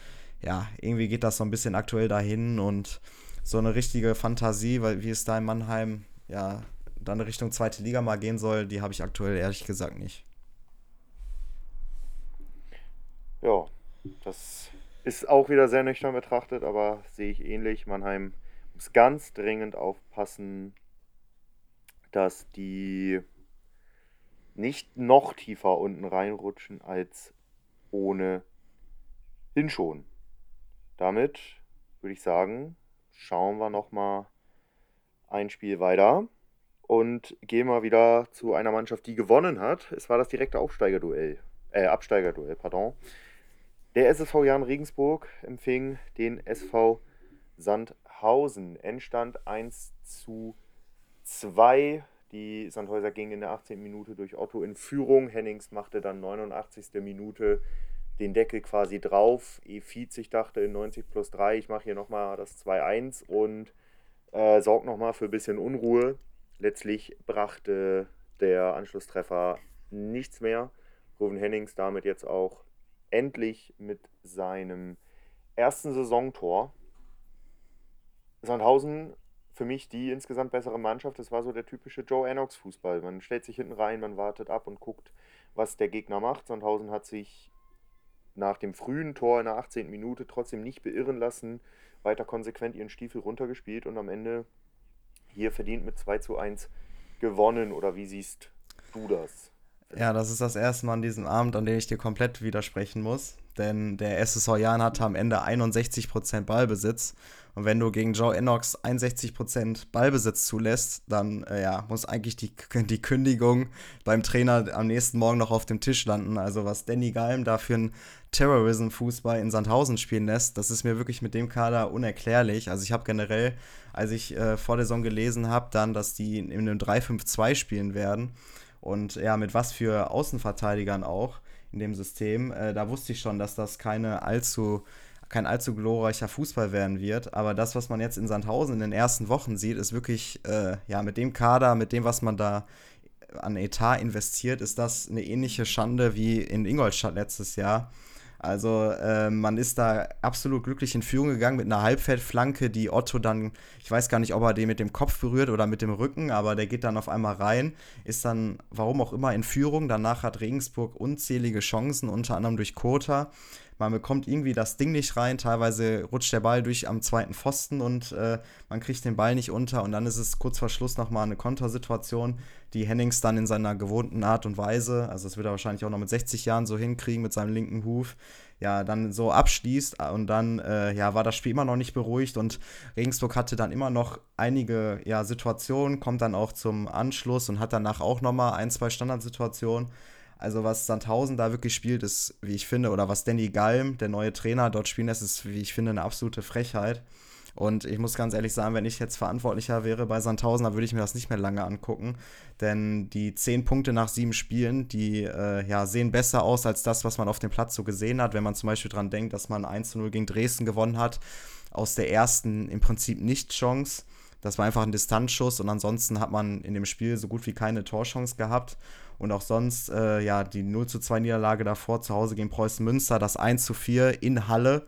ja, irgendwie geht das so ein bisschen aktuell dahin und so eine richtige Fantasie, weil wie es da in Mannheim ja dann Richtung zweite Liga mal gehen soll, die habe ich aktuell ehrlich gesagt nicht. Ja, das ist auch wieder sehr nüchtern betrachtet, aber sehe ich ähnlich. Mannheim muss ganz dringend aufpassen, dass die nicht noch tiefer unten reinrutschen als ohne schon. Damit würde ich sagen, schauen wir nochmal ein Spiel weiter und gehen mal wieder zu einer Mannschaft, die gewonnen hat. Es war das direkte Aufsteigerduell, äh, Absteigerduell, pardon. Der SSV Jan Regensburg empfing den SV Sandhausen. Endstand 1 zu 2 die Sandhäuser gingen in der 18. Minute durch Otto in Führung. Hennings machte dann 89. Minute den Deckel quasi drauf. E40 dachte in 90 plus 3, ich mache hier nochmal das 2-1 und äh, sorgt nochmal für ein bisschen Unruhe. Letztlich brachte der Anschlusstreffer nichts mehr. Ruven Hennings damit jetzt auch endlich mit seinem ersten Saisontor. Sandhausen für mich die insgesamt bessere Mannschaft. Das war so der typische Joe Ennox Fußball. Man stellt sich hinten rein, man wartet ab und guckt, was der Gegner macht. Sandhausen hat sich nach dem frühen Tor in der 18. Minute trotzdem nicht beirren lassen, weiter konsequent ihren Stiefel runtergespielt und am Ende hier verdient mit 2 zu 1 gewonnen. Oder wie siehst du das? Ja, das ist das erste Mal an diesem Abend, an dem ich dir komplett widersprechen muss. Denn der SSV Jan hatte am Ende 61% Ballbesitz und wenn du gegen Joe Enox 61% Ballbesitz zulässt, dann äh, ja, muss eigentlich die, die Kündigung beim Trainer am nächsten Morgen noch auf dem Tisch landen. Also was Danny Galm da für einen Terrorism-Fußball in Sandhausen spielen lässt, das ist mir wirklich mit dem Kader unerklärlich. Also ich habe generell, als ich äh, vor der Saison gelesen habe, dann, dass die in einem 3-5-2 spielen werden und ja, mit was für Außenverteidigern auch in dem System, äh, da wusste ich schon, dass das keine allzu kein allzu glorreicher Fußball werden wird. Aber das, was man jetzt in Sandhausen in den ersten Wochen sieht, ist wirklich, äh, ja, mit dem Kader, mit dem, was man da an Etat investiert, ist das eine ähnliche Schande wie in Ingolstadt letztes Jahr. Also äh, man ist da absolut glücklich in Führung gegangen mit einer Halbfeldflanke, die Otto dann, ich weiß gar nicht, ob er den mit dem Kopf berührt oder mit dem Rücken, aber der geht dann auf einmal rein, ist dann, warum auch immer, in Führung. Danach hat Regensburg unzählige Chancen, unter anderem durch Kota. Man bekommt irgendwie das Ding nicht rein. Teilweise rutscht der Ball durch am zweiten Pfosten und äh, man kriegt den Ball nicht unter. Und dann ist es kurz vor Schluss nochmal eine Kontersituation, die Hennings dann in seiner gewohnten Art und Weise, also das wird er wahrscheinlich auch noch mit 60 Jahren so hinkriegen mit seinem linken Huf, ja, dann so abschließt. Und dann äh, ja, war das Spiel immer noch nicht beruhigt und Regensburg hatte dann immer noch einige ja, Situationen, kommt dann auch zum Anschluss und hat danach auch nochmal ein, zwei Standardsituationen. Also was Sandhausen da wirklich spielt, ist, wie ich finde, oder was Danny Galm, der neue Trainer, dort spielen lässt, ist, wie ich finde, eine absolute Frechheit. Und ich muss ganz ehrlich sagen, wenn ich jetzt Verantwortlicher wäre bei Sandhausen, dann würde ich mir das nicht mehr lange angucken. Denn die zehn Punkte nach sieben Spielen, die äh, ja, sehen besser aus als das, was man auf dem Platz so gesehen hat. Wenn man zum Beispiel daran denkt, dass man 1-0 gegen Dresden gewonnen hat, aus der ersten im Prinzip nicht Chance. Das war einfach ein Distanzschuss und ansonsten hat man in dem Spiel so gut wie keine Torchance gehabt. Und auch sonst, äh, ja, die 0 zu 2 Niederlage davor zu Hause gegen Preußen Münster, das 1 zu 4 in Halle.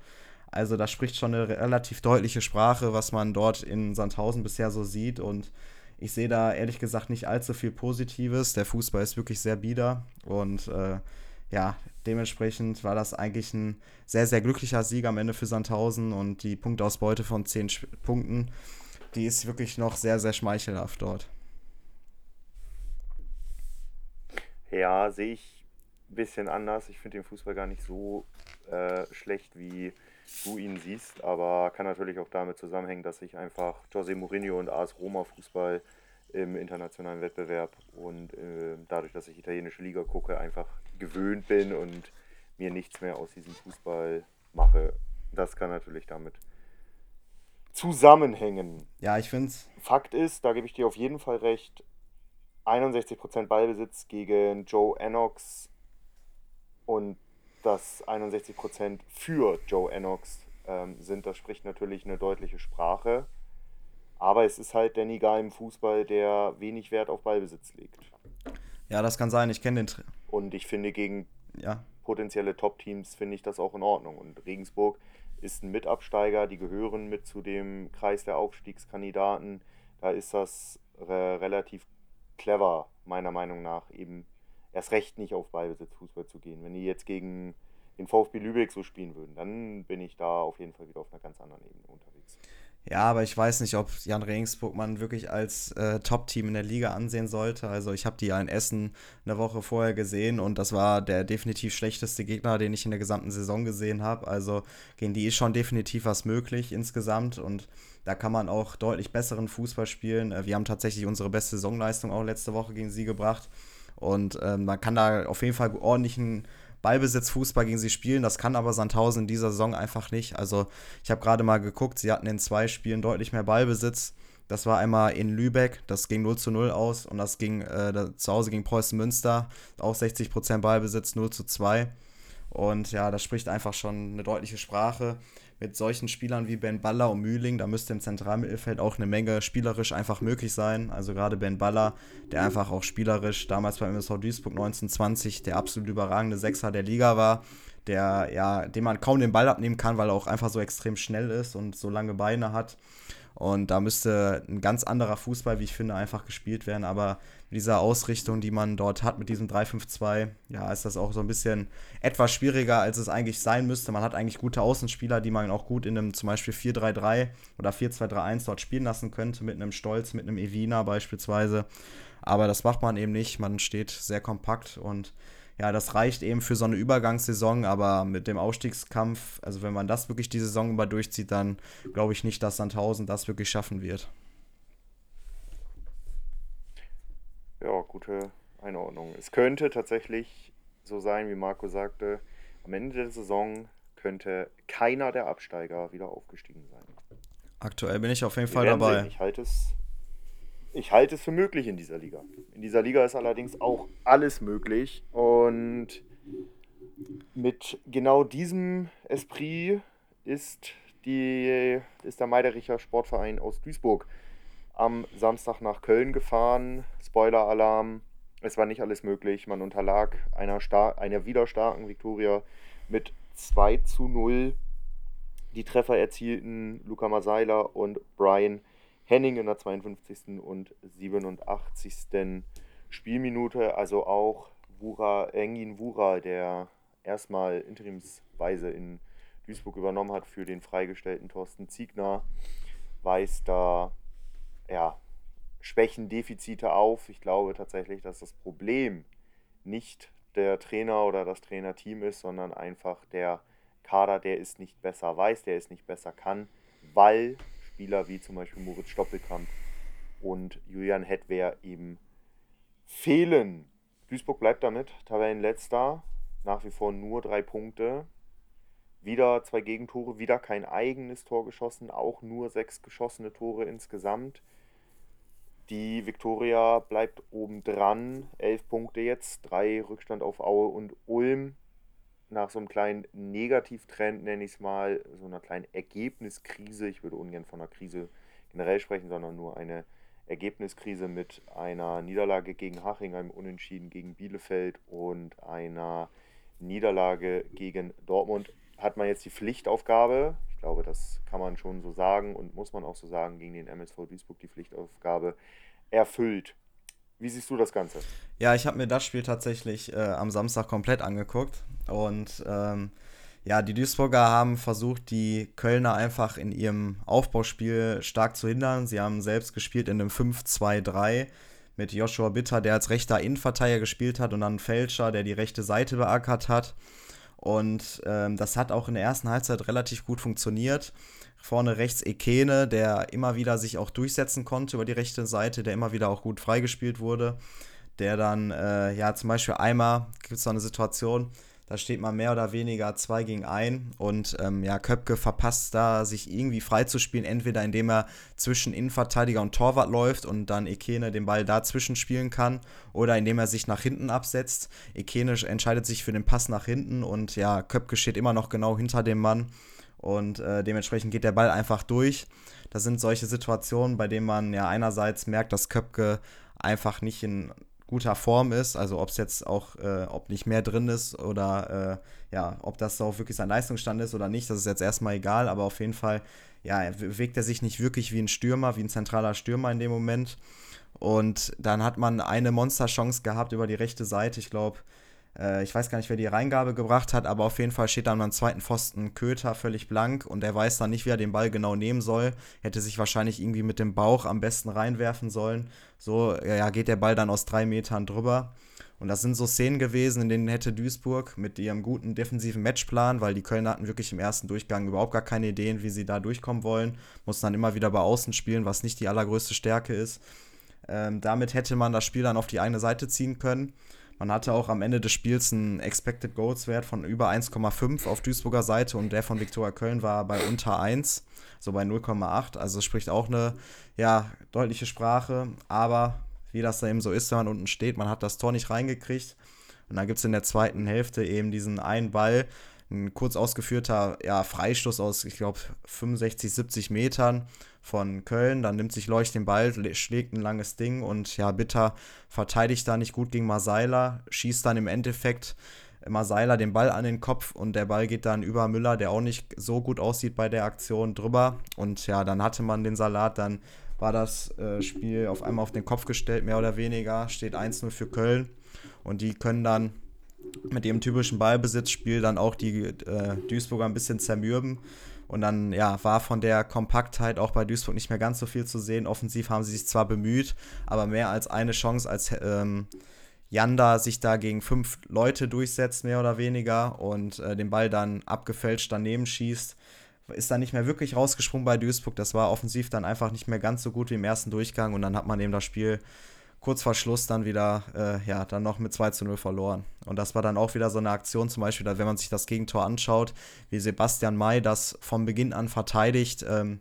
Also das spricht schon eine relativ deutliche Sprache, was man dort in Sandhausen bisher so sieht. Und ich sehe da ehrlich gesagt nicht allzu viel Positives. Der Fußball ist wirklich sehr bieder. Und äh, ja, dementsprechend war das eigentlich ein sehr, sehr glücklicher Sieg am Ende für Sandhausen. Und die Punktausbeute von 10 Punkten, die ist wirklich noch sehr, sehr schmeichelhaft dort. Ja, sehe ich ein bisschen anders. Ich finde den Fußball gar nicht so äh, schlecht, wie du ihn siehst, aber kann natürlich auch damit zusammenhängen, dass ich einfach José Mourinho und AS Roma Fußball im internationalen Wettbewerb und äh, dadurch, dass ich italienische Liga gucke, einfach gewöhnt bin und mir nichts mehr aus diesem Fußball mache. Das kann natürlich damit zusammenhängen. Ja, ich finde es. Fakt ist, da gebe ich dir auf jeden Fall recht, 61% Ballbesitz gegen Joe Ennox und dass 61% für Joe Ennox ähm, sind, das spricht natürlich eine deutliche Sprache. Aber es ist halt Danny Guy im Fußball, der wenig Wert auf Ballbesitz legt. Ja, das kann sein. Ich kenne den. Tra und ich finde, gegen ja. potenzielle Top-Teams finde ich das auch in Ordnung. Und Regensburg ist ein Mitabsteiger, die gehören mit zu dem Kreis der Aufstiegskandidaten. Da ist das re relativ clever, meiner Meinung nach, eben erst recht nicht auf Ballbesitz Fußball zu gehen. Wenn die jetzt gegen den VfB Lübeck so spielen würden, dann bin ich da auf jeden Fall wieder auf einer ganz anderen Ebene unterwegs. Ja, aber ich weiß nicht, ob Jan Regensburg man wirklich als äh, Top-Team in der Liga ansehen sollte. Also ich habe die ja in Essen eine Woche vorher gesehen und das war der definitiv schlechteste Gegner, den ich in der gesamten Saison gesehen habe. Also gegen die ist schon definitiv was möglich insgesamt und da kann man auch deutlich besseren Fußball spielen. Äh, wir haben tatsächlich unsere beste Saisonleistung auch letzte Woche gegen sie gebracht und äh, man kann da auf jeden Fall ordentlichen Ballbesitz Fußball gegen sie spielen. Das kann aber Sandhausen in dieser Saison einfach nicht. Also ich habe gerade mal geguckt, sie hatten in zwei Spielen deutlich mehr Ballbesitz. Das war einmal in Lübeck, das ging 0 zu 0 aus und das ging äh, zu Hause gegen Preußen Münster, auch 60% Ballbesitz 0 zu 2. Und ja, das spricht einfach schon eine deutliche Sprache mit solchen Spielern wie Ben Baller und Mühling, da müsste im Zentralmittelfeld auch eine Menge spielerisch einfach möglich sein. Also gerade Ben Baller, der einfach auch spielerisch damals beim MSV Duisburg 1920 der absolut überragende Sechser der Liga war, der ja, dem man kaum den Ball abnehmen kann, weil er auch einfach so extrem schnell ist und so lange Beine hat. Und da müsste ein ganz anderer Fußball, wie ich finde, einfach gespielt werden. Aber mit dieser Ausrichtung, die man dort hat, mit diesem 3-5-2, ja, ist das auch so ein bisschen etwas schwieriger, als es eigentlich sein müsste. Man hat eigentlich gute Außenspieler, die man auch gut in einem zum Beispiel 4-3-3 oder 4-2-3-1 dort spielen lassen könnte, mit einem Stolz, mit einem Evina beispielsweise. Aber das macht man eben nicht. Man steht sehr kompakt und ja, das reicht eben für so eine Übergangssaison, aber mit dem Ausstiegskampf, also wenn man das wirklich die Saison über durchzieht, dann glaube ich nicht, dass Sandhausen das wirklich schaffen wird. Ja, gute Einordnung. Es könnte tatsächlich so sein, wie Marco sagte, am Ende der Saison könnte keiner der Absteiger wieder aufgestiegen sein. Aktuell bin ich auf jeden Fall dabei. Sehen. Ich halte es ich halte es für möglich in dieser Liga. In dieser Liga ist allerdings auch alles möglich. Und mit genau diesem Esprit ist, die, ist der Meidericher Sportverein aus Duisburg am Samstag nach Köln gefahren. Spoiler-Alarm. Es war nicht alles möglich. Man unterlag einer, star einer wieder starken Viktoria mit 2 zu 0 die Treffer erzielten Luca Masaila und Brian Henning in der 52. und 87. Spielminute. Also auch Wura, Engin Wura, der erstmal interimsweise in Duisburg übernommen hat für den freigestellten Thorsten Ziegner, weist da ja, Schwächen, Defizite auf. Ich glaube tatsächlich, dass das Problem nicht der Trainer oder das Trainerteam ist, sondern einfach der Kader, der es nicht besser weiß, der es nicht besser kann, weil Spieler wie zum Beispiel Moritz Stoppelkamp und Julian Hedwehr eben fehlen. Duisburg bleibt damit Tabellenletzter, nach wie vor nur drei Punkte. Wieder zwei Gegentore, wieder kein eigenes Tor geschossen, auch nur sechs geschossene Tore insgesamt. Die Viktoria bleibt oben dran, elf Punkte jetzt, drei Rückstand auf Aue und Ulm. Nach so einem kleinen Negativtrend, nenne ich es mal, so einer kleinen Ergebniskrise. Ich würde ungern von einer Krise generell sprechen, sondern nur eine Ergebniskrise mit einer Niederlage gegen Haching, einem Unentschieden gegen Bielefeld und einer Niederlage gegen Dortmund hat man jetzt die Pflichtaufgabe, ich glaube, das kann man schon so sagen und muss man auch so sagen, gegen den MSV Duisburg die Pflichtaufgabe erfüllt. Wie siehst du das Ganze? Ja, ich habe mir das Spiel tatsächlich äh, am Samstag komplett angeguckt und ähm, ja, die Duisburger haben versucht, die Kölner einfach in ihrem Aufbauspiel stark zu hindern. Sie haben selbst gespielt in einem 5-2-3 mit Joshua Bitter, der als rechter Innenverteidiger gespielt hat und dann Fälscher, der die rechte Seite beackert hat. Und ähm, das hat auch in der ersten Halbzeit relativ gut funktioniert. Vorne rechts Ekene, der immer wieder sich auch durchsetzen konnte über die rechte Seite, der immer wieder auch gut freigespielt wurde. Der dann, äh, ja, zum Beispiel einmal gibt es so eine Situation, da steht man mehr oder weniger 2 gegen 1 und ähm, ja, Köpke verpasst da, sich irgendwie freizuspielen, entweder indem er zwischen Innenverteidiger und Torwart läuft und dann Ekene den Ball dazwischen spielen kann oder indem er sich nach hinten absetzt. Ekene entscheidet sich für den Pass nach hinten und ja, Köpke steht immer noch genau hinter dem Mann und äh, dementsprechend geht der Ball einfach durch. Das sind solche Situationen, bei denen man ja einerseits merkt, dass Köpke einfach nicht in guter Form ist, also ob es jetzt auch, äh, ob nicht mehr drin ist oder äh, ja, ob das auch wirklich sein Leistungsstand ist oder nicht, das ist jetzt erstmal egal, aber auf jeden Fall, ja, bewegt er sich nicht wirklich wie ein Stürmer, wie ein zentraler Stürmer in dem Moment. Und dann hat man eine Monsterchance gehabt über die rechte Seite, ich glaube, äh, ich weiß gar nicht, wer die Reingabe gebracht hat, aber auf jeden Fall steht dann am zweiten Pfosten Köter völlig blank und er weiß dann nicht, wie er den Ball genau nehmen soll. Hätte sich wahrscheinlich irgendwie mit dem Bauch am besten reinwerfen sollen. So ja, geht der Ball dann aus drei Metern drüber. Und das sind so Szenen gewesen, in denen hätte Duisburg mit ihrem guten defensiven Matchplan, weil die Kölner hatten wirklich im ersten Durchgang überhaupt gar keine Ideen, wie sie da durchkommen wollen, mussten dann immer wieder bei Außen spielen, was nicht die allergrößte Stärke ist. Ähm, damit hätte man das Spiel dann auf die eine Seite ziehen können. Man hatte auch am Ende des Spiels einen Expected Goals Wert von über 1,5 auf Duisburger Seite und der von Viktoria Köln war bei unter 1, so bei 0,8. Also spricht auch eine ja, deutliche Sprache. Aber wie das da eben so ist, wenn man unten steht, man hat das Tor nicht reingekriegt. Und dann gibt es in der zweiten Hälfte eben diesen einen Ball, ein kurz ausgeführter ja, Freistoß aus, ich glaube, 65, 70 Metern von Köln. Dann nimmt sich Leucht den Ball, schlägt ein langes Ding und ja, Bitter verteidigt da nicht gut gegen Masaila, schießt dann im Endeffekt Masaila den Ball an den Kopf und der Ball geht dann über Müller, der auch nicht so gut aussieht bei der Aktion, drüber. Und ja, dann hatte man den Salat, dann war das äh, Spiel auf einmal auf den Kopf gestellt, mehr oder weniger. Steht 1-0 für Köln und die können dann mit dem typischen Ballbesitzspiel dann auch die äh, Duisburger ein bisschen zermürben. Und dann ja, war von der Kompaktheit auch bei Duisburg nicht mehr ganz so viel zu sehen. Offensiv haben sie sich zwar bemüht, aber mehr als eine Chance, als ähm, Janda sich da gegen fünf Leute durchsetzt, mehr oder weniger, und äh, den Ball dann abgefälscht daneben schießt. Ist dann nicht mehr wirklich rausgesprungen bei Duisburg. Das war offensiv dann einfach nicht mehr ganz so gut wie im ersten Durchgang und dann hat man eben das Spiel kurz vor Schluss dann wieder, äh, ja, dann noch mit 2 zu 0 verloren. Und das war dann auch wieder so eine Aktion, zum Beispiel, wenn man sich das Gegentor anschaut, wie Sebastian May das von Beginn an verteidigt. Ähm,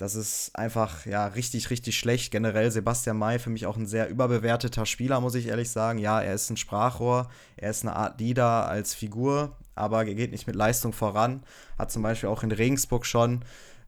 das ist einfach, ja, richtig, richtig schlecht. Generell Sebastian May für mich auch ein sehr überbewerteter Spieler, muss ich ehrlich sagen. Ja, er ist ein Sprachrohr, er ist eine Art Leader als Figur, aber er geht nicht mit Leistung voran. Hat zum Beispiel auch in Regensburg schon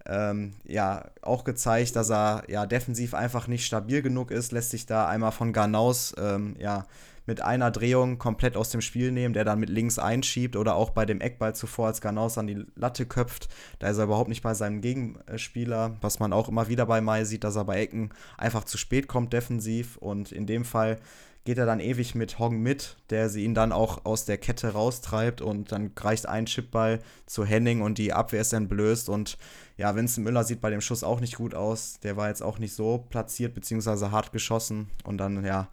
ähm, ja auch gezeigt, dass er ja defensiv einfach nicht stabil genug ist, lässt sich da einmal von Garnaus ähm, ja mit einer Drehung komplett aus dem Spiel nehmen, der dann mit links einschiebt oder auch bei dem Eckball zuvor, als Ganaus an die Latte köpft, da ist er überhaupt nicht bei seinem Gegenspieler, was man auch immer wieder bei Mai sieht, dass er bei Ecken einfach zu spät kommt defensiv. Und in dem Fall geht er dann ewig mit Hong mit, der sie ihn dann auch aus der Kette raustreibt. Und dann reicht ein Chipball zu Henning und die Abwehr ist entblößt und ja, Vincent Müller sieht bei dem Schuss auch nicht gut aus. Der war jetzt auch nicht so platziert beziehungsweise hart geschossen und dann ja,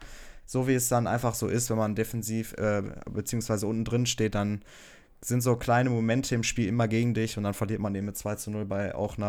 so wie es dann einfach so ist, wenn man defensiv äh, beziehungsweise unten drin steht, dann sind so kleine Momente im Spiel immer gegen dich und dann verliert man eben mit 2 zu 0 bei auch einer